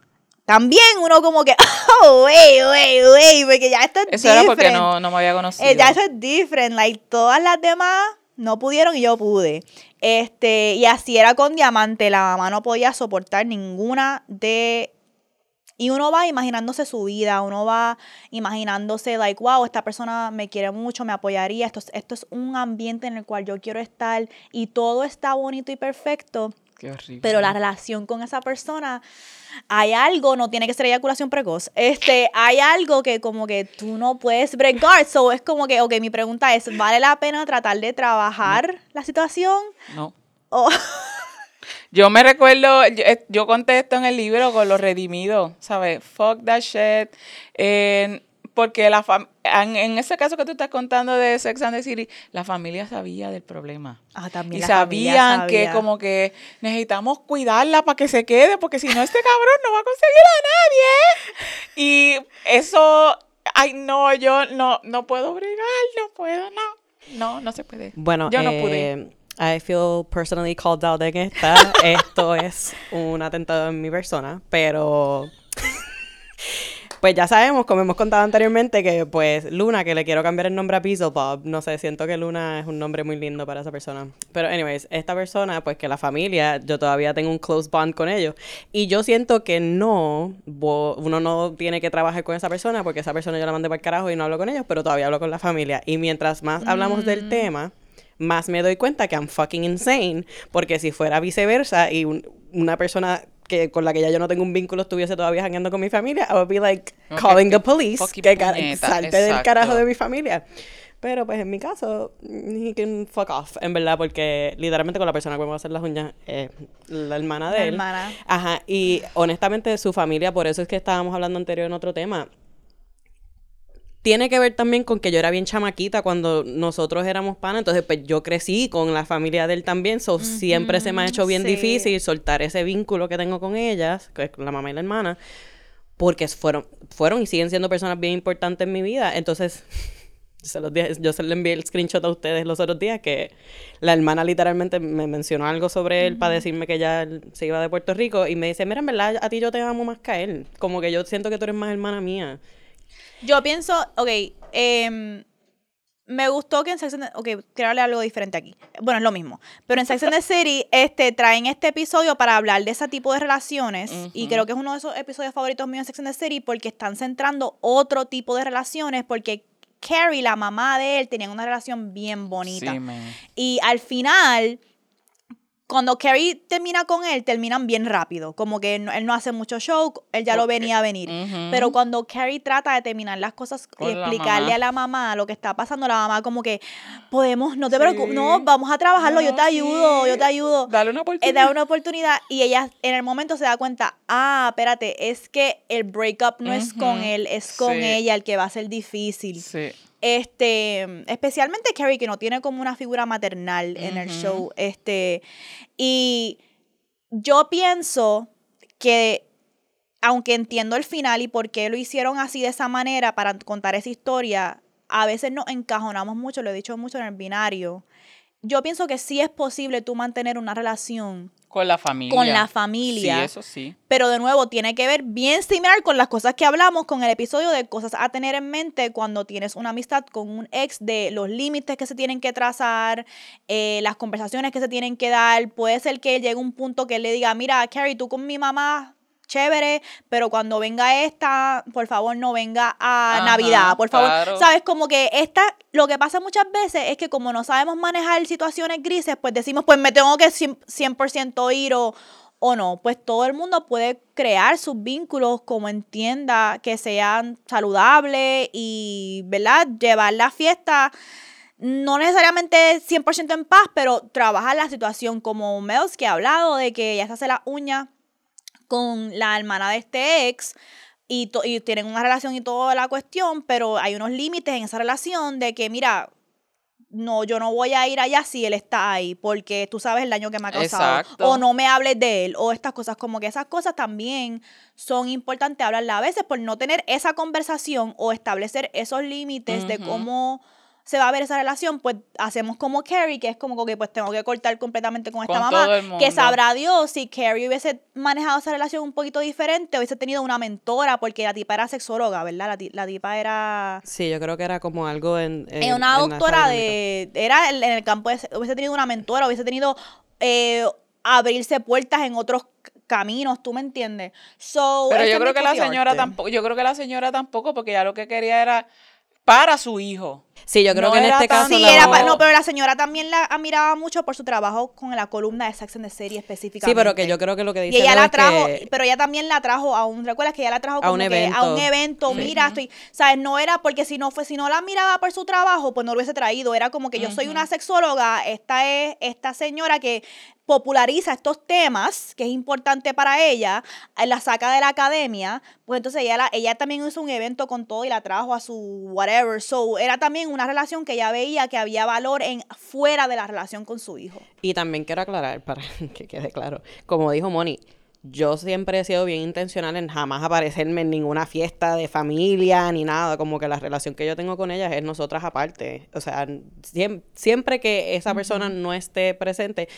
También uno como que, <laughs> oh, wey, wey, wey, porque ya esto es Eso era porque no, no me había conocido. Eh, ya eso es different. Like, todas las demás no pudieron y yo pude. Este, y así era con Diamante. La mamá no podía soportar ninguna de. Y uno va imaginándose su vida, uno va imaginándose, like, wow, esta persona me quiere mucho, me apoyaría, esto, es- esto es un ambiente en el cual yo quiero estar y todo está bonito y perfecto, Qué horrible. pero la relación con esa persona, hay algo, no tiene que ser eyaculación precoz, este, hay algo que como que tú no puedes bregar, so es como que, ok, mi pregunta es, ¿vale la pena tratar de trabajar la situación? No. O, <laughs> Yo me recuerdo, yo, eh, yo conté esto en el libro con los redimidos, ¿sabes? Fuck that shit. Porque la fam- en, en ese caso que tú estás contando de Sex and the City, la familia sabía del problema. ah, también Y sabían que sabía. como que necesitamos cuidarla para que se quede, porque si no este cabrón no va a conseguir a nadie. Y eso, ay no, yo no, no puedo brigar, no puedo, no. No, no se puede. Bueno, yo no eh, pude. I feel personally called out en esta. <laughs> Esto es un atentado en mi persona, pero <laughs> pues ya sabemos, como hemos contado anteriormente, que pues Luna, que le quiero cambiar el nombre a Beelzebub, no sé, siento que Luna es un nombre muy lindo para esa persona. Pero anyways, esta persona, pues que la familia, yo todavía tengo un close bond con ellos. Y yo siento que no, uno no tiene que trabajar con esa persona porque esa persona yo la mandé para el carajo y no hablo con ellos, pero todavía hablo con la familia. Y mientras más hablamos del tema, más me doy cuenta que I'm fucking insane. Porque si fuera viceversa y un- una persona que con la que ya yo no tengo un vínculo estuviese todavía hangando con mi familia, I would be like calling the police. Que puñeta, salte del carajo de mi familia. Pero pues en mi caso, he can fuck off, en verdad, porque literalmente con la persona que me va a hacer las uñas es la hermana de La él. hermana. Ajá, y honestamente su familia, por eso es que estábamos hablando anterior en otro tema, tiene que ver también con que yo era bien chamaquita cuando nosotros éramos panas, entonces pues yo crecí con la familia de él también, so siempre se me ha hecho bien sí. difícil soltar ese vínculo que tengo con ellas, que es con la mamá y la hermana, porque fueron, fueron y siguen siendo personas bien importantes en mi vida, entonces <laughs> se los dije- yo se le envié el screenshot a ustedes los otros días que la hermana literalmente me mencionó algo sobre él para decirme que ya se iba de Puerto Rico y me dice, mira, en verdad a ti yo te amo más que a él, como que yo siento que tú eres más hermana mía. Yo pienso, ok, em, me gustó que en Sex and the, ok, quiero hablar algo diferente aquí. Bueno, es lo mismo. Pero en Sex and the City este, traen este episodio para hablar de ese tipo de relaciones. Y creo que es uno de esos episodios favoritos míos en Sex and the City porque están centrando otro tipo de relaciones. Porque Carrie, la mamá de él, tenían una relación bien bonita. Sí. Y al final, cuando Carrie termina con él, terminan bien rápido. Como que no- él no hace mucho show, él ya lo venía a venir. Pero cuando Carrie trata de terminar las cosas y Con explicarle a la mamá lo que está pasando, la mamá como que, podemos, no te Sí. preocupes, no, vamos a trabajarlo, yo te ayudo, sí. yo te ayudo. Dale una Eh, oportunidad. da una oportunidad y ella en el momento se da cuenta, ah, espérate, es que el breakup no es con él, es con Sí. ella el que va a ser difícil. Sí. Este, especialmente Carrie, que no tiene como una figura maternal en el show. Este, y yo pienso que, aunque entiendo el final y por qué lo hicieron así de esa manera para contar esa historia, a veces nos encajonamos mucho, lo he dicho mucho en el binario. Yo pienso que sí es posible tú mantener una relación Con la familia. con la familia. Sí, eso sí. Pero de nuevo, tiene que ver bien similar con las cosas que hablamos con el episodio de cosas a tener en mente cuando tienes una amistad con un ex, de los límites que se tienen que trazar, eh, las conversaciones que se tienen que dar. Puede ser que llegue un punto que él le diga, mira, Carrie, tú con mi mamá, chévere, pero cuando venga esta, por favor no venga a Ajá, Navidad, por favor. claro. ¿Sabes? Como que esta, lo que pasa muchas veces es que como no sabemos manejar situaciones grises, pues decimos, pues me tengo que 100%, 100% ir o, o no. Pues todo el mundo puede crear sus vínculos como entienda que sean saludables y, ¿verdad? Llevar la fiesta no necesariamente 100% en paz, pero trabajar la situación como Mels que ha hablado de que ella se hace la uña con la hermana de este ex y, to- y tienen una relación y toda la cuestión, pero hay unos límites en esa relación de que, mira, no, yo no voy a ir allá si él está ahí, porque tú sabes el daño que me ha causado. Exacto. O no me hables de él, o estas cosas, como que esas cosas también son importantes hablarlas a veces por no tener esa conversación o establecer esos límites de cómo se va a ver esa relación, pues hacemos como Carrie, que es como que pues tengo que cortar completamente con esta Con mamá, todo el que sabrá Dios si Carrie hubiese manejado esa relación un poquito diferente, hubiese tenido una mentora, porque la tipa era sexóloga, ¿verdad? La, ti- la tipa era... Sí, yo creo que era como algo en. en- eh, una en doctora de... Era en en el campo, de, hubiese tenido una mentora, hubiese tenido... eh, abrirse puertas en otros caminos, ¿tú me entiendes? So, Pero yo creo que la señora tampoco, yo creo que la señora tampoco, porque ya lo que quería era para su hijo. Sí, yo creo No que en este caso. Sí, la era pa- no, pero la señora también la admiraba mucho por su trabajo con la columna de Sex and the City específicamente. Sí, pero que yo creo que lo que dice. Y ella la trajo, que- pero ella también la trajo a un, ¿recuerdas que ella la trajo A como un que evento. a un evento? Mira, estoy, ¿sabes? No era porque si no fue, si no la miraba por su trabajo, pues no lo hubiese traído. Era como que yo soy una sexóloga, esta es esta señora que populariza estos temas, que es importante para ella, eh, la saca de la academia, pues entonces ella, la- ella también hizo un evento con todo y la trajo a su whatever. So, era también una relación que ella veía que había valor en fuera de la relación con su hijo. Y también quiero aclarar, <laughs> para que quede claro, como dijo Moni, yo siempre he sido bien intencional en jamás aparecerme en ninguna fiesta de familia ni nada, como que la relación que yo tengo con ellas es nosotras aparte. O sea, siem- siempre que esa persona no esté presente,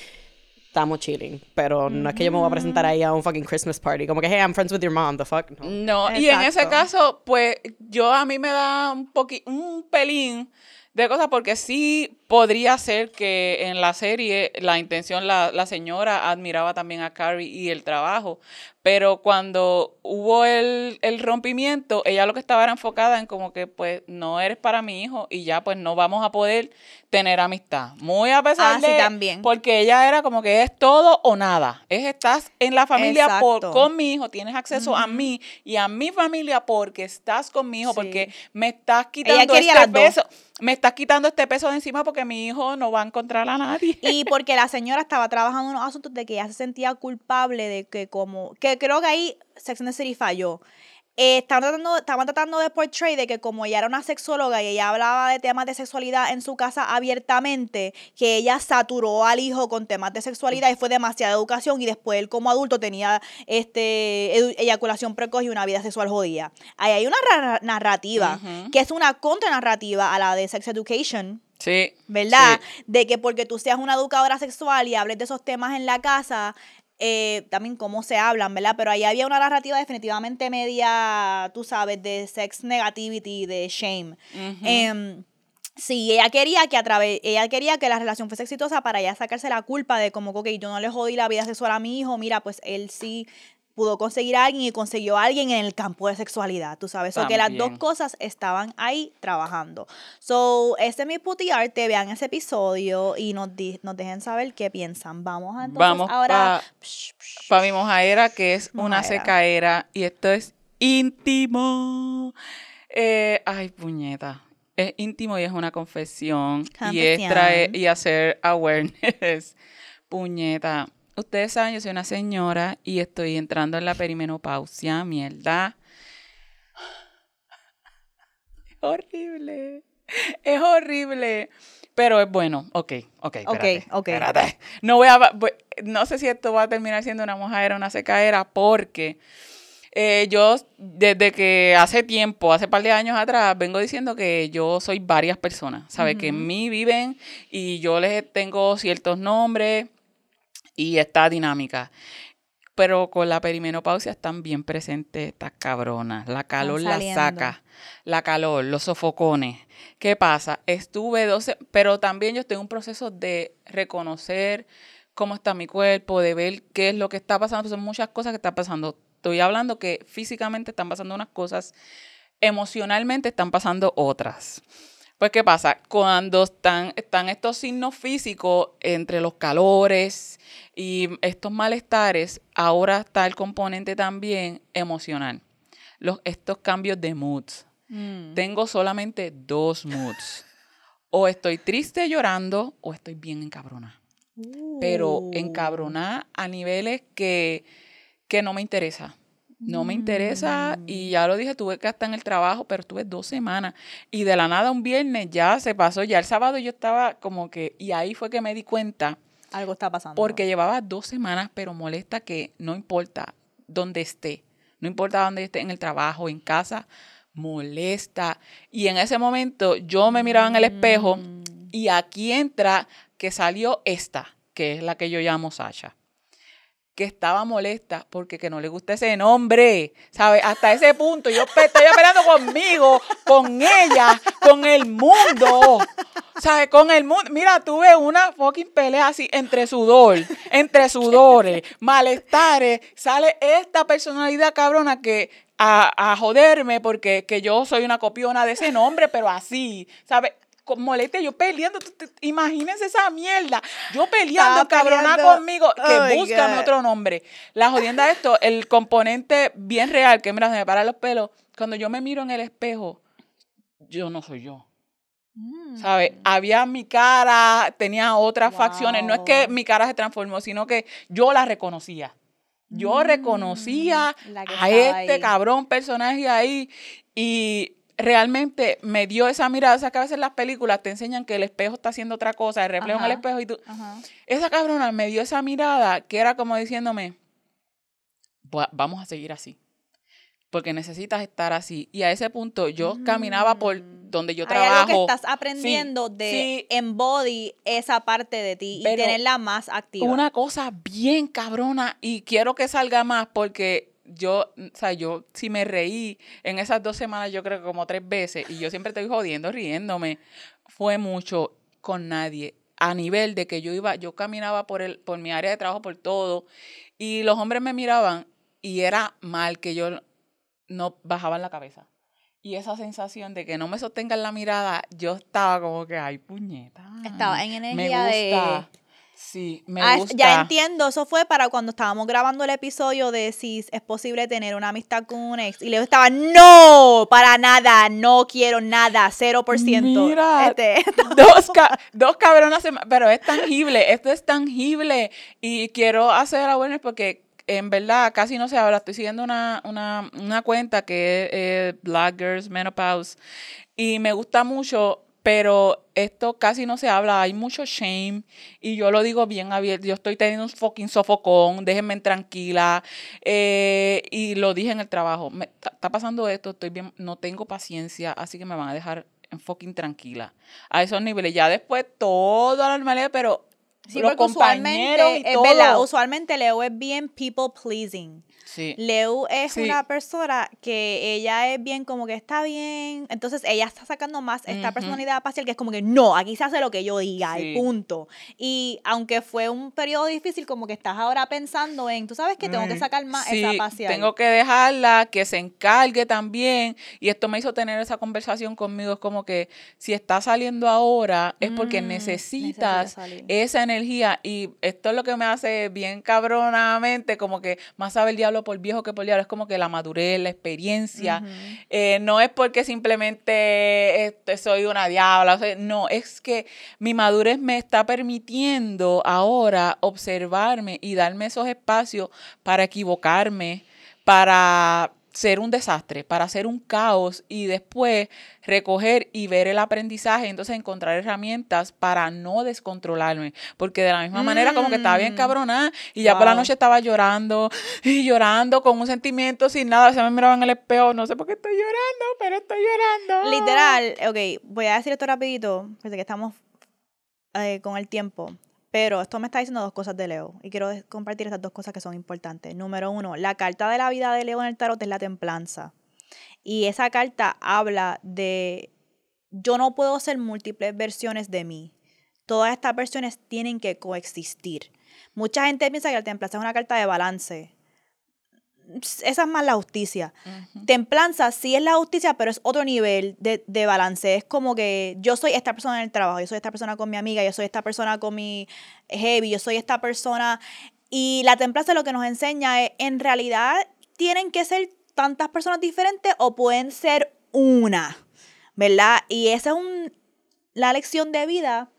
estamos chilling. Pero no es que yo me voy a presentar ahí a un fucking Christmas party, como que, hey, I'm friends with your mom, the fuck. No. No, y en ese caso, pues yo a mí me da un poqui, un pelín de cosas porque sí podría ser que en la serie la intención, la, la señora admiraba también a Carrie y el trabajo, pero cuando hubo el, el rompimiento, ella lo que estaba era enfocada en como que pues no eres para mi hijo y ya pues no vamos a poder tener amistad. Muy a pesar Ah, sí, de... también. Porque ella era como que es todo o nada. Es estás en la familia por, con mi hijo, tienes acceso a mí y a mi familia porque estás con mi hijo, Sí. porque me estás quitando quería este dos. Me estás quitando este peso de encima porque mi hijo no va a encontrar a nadie. Y <laughs> porque la señora estaba trabajando en unos asuntos de que ella se sentía culpable de que como, que creo que ahí Sex and the City falló. Eh, estaban, tratando, estaban tratando de portray de que como ella era una sexóloga y ella hablaba de temas de sexualidad en su casa abiertamente, que ella saturó al hijo con temas de sexualidad y fue demasiada educación y después él como adulto tenía este eyaculación precoz y una vida sexual jodida. Ahí hay una ra- narrativa que es una contranarrativa a la de Sex Education. Sí. ¿verdad? sí. De que porque tú seas una educadora sexual y hables de esos temas en la casa, eh, también cómo se hablan, ¿verdad? Pero ahí había una narrativa definitivamente media, tú sabes, de sex negativity, de shame. Em, Sí, ella quería que a través, ella quería que la relación fuese exitosa para ella sacarse la culpa de como que yo no le jodí la vida sexual a mi hijo, mira, pues él sí pudo conseguir a alguien y consiguió a alguien en el campo de sexualidad, tú sabes, o que las dos cosas estaban ahí trabajando. So, este es mi puti arte, vean ese episodio y nos, di- nos dejen saber qué piensan. Vamos a entonces Vamos ahora pa- Para mi mojaera, que es una secaera, y esto es íntimo. Eh, ay, puñeta. Es íntimo y es una confesión. Y es Confesión. traer y hacer awareness. <laughs> Puñeta. Ustedes saben, yo soy una señora y estoy entrando en la perimenopausia, mierda. Es horrible. Es horrible. Pero es bueno. Ok, ok. Espérate, ok. espérate. No voy a. voy- no sé si esto va a terminar siendo una mojadera o una secaera, porque eh, yo, desde que hace tiempo, hace par de años atrás, vengo diciendo que yo soy varias personas. ¿Sabes? Que en mí viven y yo les tengo ciertos nombres y esta dinámica. Pero con la perimenopausia están bien presentes estas cabronas. La calor la saca. La calor, los sofocones. ¿Qué pasa? Estuve 12, pero también yo estoy en un proceso de reconocer cómo está mi cuerpo, de ver qué es lo que está pasando. Son muchas cosas que están pasando. Estoy hablando que físicamente están pasando unas cosas, emocionalmente están pasando otras. Pues, ¿qué pasa? Cuando están, están estos signos físicos entre los calores y estos malestares, ahora está el componente también emocional. Los, estos cambios de moods. mm. Tengo solamente dos moods. O estoy triste llorando o estoy bien encabronada. Pero Uh. encabronada a niveles que, que no me interesa. No me interesa y ya lo dije, tuve que estar en el trabajo, pero estuve dos semanas y de la nada un viernes ya se pasó, ya el sábado yo estaba como que, y ahí fue que me di cuenta, Algo está pasando. porque llevaba dos semanas, pero molesta que no importa dónde esté, no importa dónde esté, en el trabajo, en casa, molesta. Y en ese momento yo me miraba en el espejo Mm. y aquí entra que salió esta, que es la que yo llamo Sasha que estaba molesta porque que no le gusta ese nombre, ¿sabes? Hasta ese punto yo estoy peleando conmigo, con ella, con el mundo, ¿sabes? Con el mundo. Mira, tuve una fucking pelea así entre sudor, entre sudores, malestares. Sale esta personalidad cabrona que a, a joderme porque que yo soy una copiona de ese nombre, pero así, ¿sabes? Con molestia, yo peleando, imagínense esa mierda. Yo peleando, Estaba cabrona peleando. conmigo, que Oh búscame otro nombre. La jodienda de esto, el componente bien real, que mira, se me paran los pelos, cuando yo me miro en el espejo, yo no soy yo. Mm. ¿Sabes? Había mi cara, tenía otras facciones. No es que mi cara se transformó, sino que yo la reconocía. Yo Mm, reconocía que a este ahí. cabrón personaje ahí y realmente me dio esa mirada. O sea, que a veces las películas te enseñan que el espejo está haciendo otra cosa, el reflejo en el espejo y tú... Ajá. Esa cabrona me dio esa mirada que era como diciéndome, "Va- vamos a seguir así. Porque necesitas estar así. Y a ese punto yo caminaba por donde yo Mm. Hay algo trabajo. que estás aprendiendo de sí. embody esa parte de ti y tenerla más activa. Una cosa bien cabrona y quiero que salga más porque yo, o sea, yo si me reí en esas dos semanas, yo creo que como tres veces, y yo siempre estoy jodiendo, riéndome, fue mucho con nadie. A nivel de que yo iba, yo caminaba por el, por mi área de trabajo, por todo, y los hombres me miraban y era mal que yo no bajaban la cabeza. Y esa sensación de que no me sostengan la mirada, yo estaba como que, ay, puñeta. Estaba en Me energía de- gusta. Sí, me Ah, gusta. ya entiendo, eso fue para cuando estábamos grabando el episodio de si es posible tener una amistad con un ex. Y Leo estaba, no, para nada, no quiero nada, 0%. Mira, Este, <laughs> dos, ca- dos cabronas, pero es tangible, esto es tangible. Y quiero hacer awareness porque en verdad casi no se habla. Estoy siguiendo una, una, una cuenta que es eh, Black Girls Menopause y me gusta mucho, pero esto casi no se habla. Hay mucho shame y yo lo digo bien abierto. Yo estoy teniendo un fucking sofocón, déjenme tranquila. eh, y lo dije en el trabajo. Me, está, pasando esto, estoy bien, no tengo paciencia, así que me van a dejar en fucking tranquila. A esos niveles. Ya después todo normalidad, pero sí, los compañeros y usualmente, es verdad, usualmente Leo es bien people pleasing. Sí. Leo es Sí. una persona que ella es bien como que está bien, entonces ella está sacando más esta personalidad parcial que es como que no, aquí se hace lo que yo diga Sí. y punto. Y aunque fue un periodo difícil, como que estás ahora pensando en, tú sabes que tengo que Mm, sacar más esa parcial. Tengo que dejarla, que se encargue también. Y esto me hizo tener esa conversación conmigo. Es como que si está saliendo ahora es porque Mm, necesitas esa energía. Y esto es lo que me hace bien cabronamente, como que más sabe el diablo por viejo que por diablo. Es como que la madurez, la experiencia. Eh, no es porque simplemente este, soy una diabla, o sea, no, es que mi madurez me está permitiendo ahora observarme y darme esos espacios para equivocarme, para ser un desastre, para hacer un caos y después recoger y ver el aprendizaje, entonces encontrar herramientas para no descontrolarme, porque de la misma manera como que estaba bien Mm. cabrona y ya por la noche estaba llorando <laughs> y llorando con un sentimiento sin nada, se me miraba en el espejo, no sé por qué estoy llorando, pero estoy llorando. Literal, ok, voy a decir esto rapidito, porque que estamos eh, con el tiempo. Pero esto me está diciendo dos cosas de Leo y quiero compartir estas dos cosas que son importantes. Número uno, la carta de la vida de Leo en el tarot es la templanza. Y esa carta habla de yo no puedo ser múltiples versiones de mí. Todas estas versiones tienen que coexistir. Mucha gente piensa que la templanza es una carta de balance. Esa es más la justicia. Templanza sí es la justicia, pero es otro nivel de, de balance. Es como que yo soy esta persona en el trabajo, yo soy esta persona con mi amiga, yo soy esta persona con mi heavy, yo soy esta persona. Y la templanza lo que nos enseña es, en realidad, tienen que ser tantas personas diferentes o pueden ser una, ¿verdad? Y esa es un, la lección de vida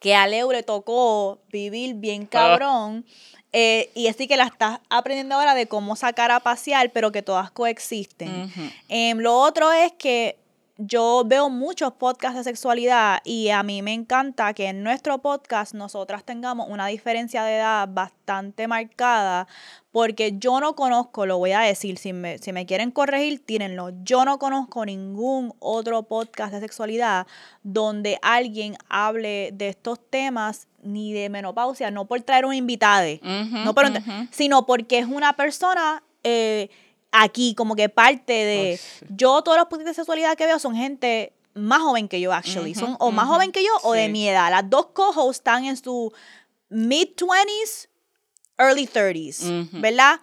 que a Leo le tocó vivir bien cabrón. Eh, y así que la estás aprendiendo ahora de cómo sacar a pasear, pero que todas coexisten. Em, lo otro es que yo veo muchos podcasts de sexualidad y a mí me encanta que en nuestro podcast nosotras tengamos una diferencia de edad bastante marcada porque yo no conozco, lo voy a decir, si me, si me quieren corregir, tírenlo, yo no conozco ningún otro podcast de sexualidad donde alguien hable de estos temas ni de menopausia, no por traer un invitado, no por- sino porque es una persona eh, aquí, como que parte de... Sí. Yo todos los puntos de sexualidad que veo son gente más joven que yo, actually. Son o más joven que yo o de mi edad. Las dos co-hosts están en su mid-20s, early 30s, Ujú. ¿verdad?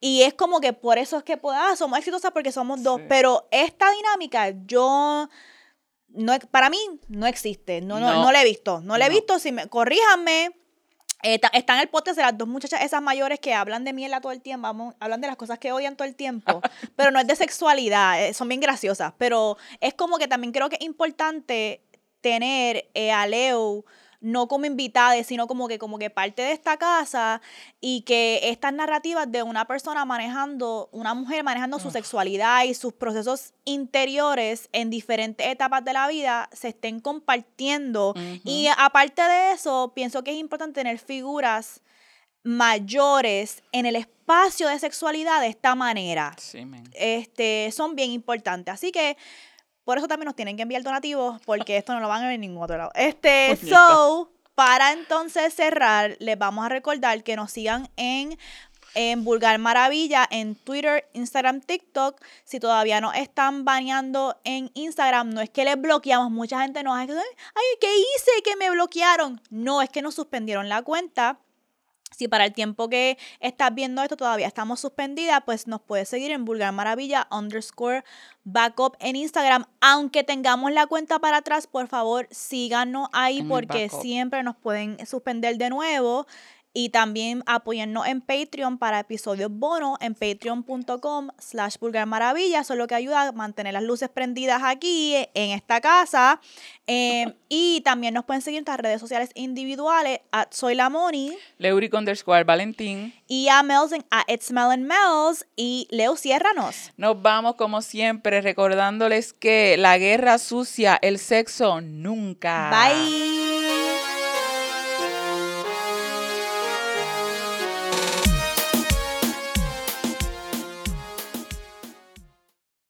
Y es como que por eso es que ah, somos exitosas porque somos dos. Sí. Pero esta dinámica, yo... No, para mí no existe, no, no, No. no la he visto, no la he visto, si me, corríjanme, eh, está en el podcast de las dos muchachas esas mayores que hablan de mierda todo el tiempo, vamos, hablan de las cosas que odian todo el tiempo, <laughs> pero no es de sexualidad, eh, son bien graciosas, pero es como que también creo que es importante tener eh, a Leo no como invitada, sino como que, como que parte de esta casa y que estas narrativas de una persona manejando, una mujer manejando su sexualidad y sus procesos interiores en diferentes etapas de la vida se estén compartiendo. Y aparte de eso, pienso que es importante tener figuras mayores en el espacio de sexualidad de esta manera. Sí. Este, son bien importantes. Así que por eso también nos tienen que enviar donativos, porque esto no lo van a ver en ningún otro lado. Este, Puñeta. so, para entonces cerrar, les vamos a recordar que nos sigan en, en Vulgar Maravilla, en Twitter, Instagram, TikTok. Si todavía no están baneando en Instagram, no es que les bloqueamos. Mucha gente nos dice, ay, ¿qué hice que me bloquearon? No, es que nos suspendieron la cuenta. Si para el tiempo que estás viendo esto todavía estamos suspendidas, pues nos puedes seguir en Vulgar Maravilla underscore backup en Instagram. Aunque tengamos la cuenta para atrás, por favor síganos ahí En porque siempre nos pueden suspender de nuevo. Y también apoyarnos en Patreon para episodios bonos en patreon.com slash vulgar maravilla. Eso es lo que ayuda a mantener las luces prendidas aquí eh, en esta casa. Eh, <laughs> y también nos pueden seguir en nuestras redes sociales individuales a Soy la Moni Leuric underscore Valentín. y a Mel's en a It's Mel and Mel's. Y Leo, ciérranos. Nos vamos como siempre recordándoles que la guerra sucia, el sexo nunca. Bye.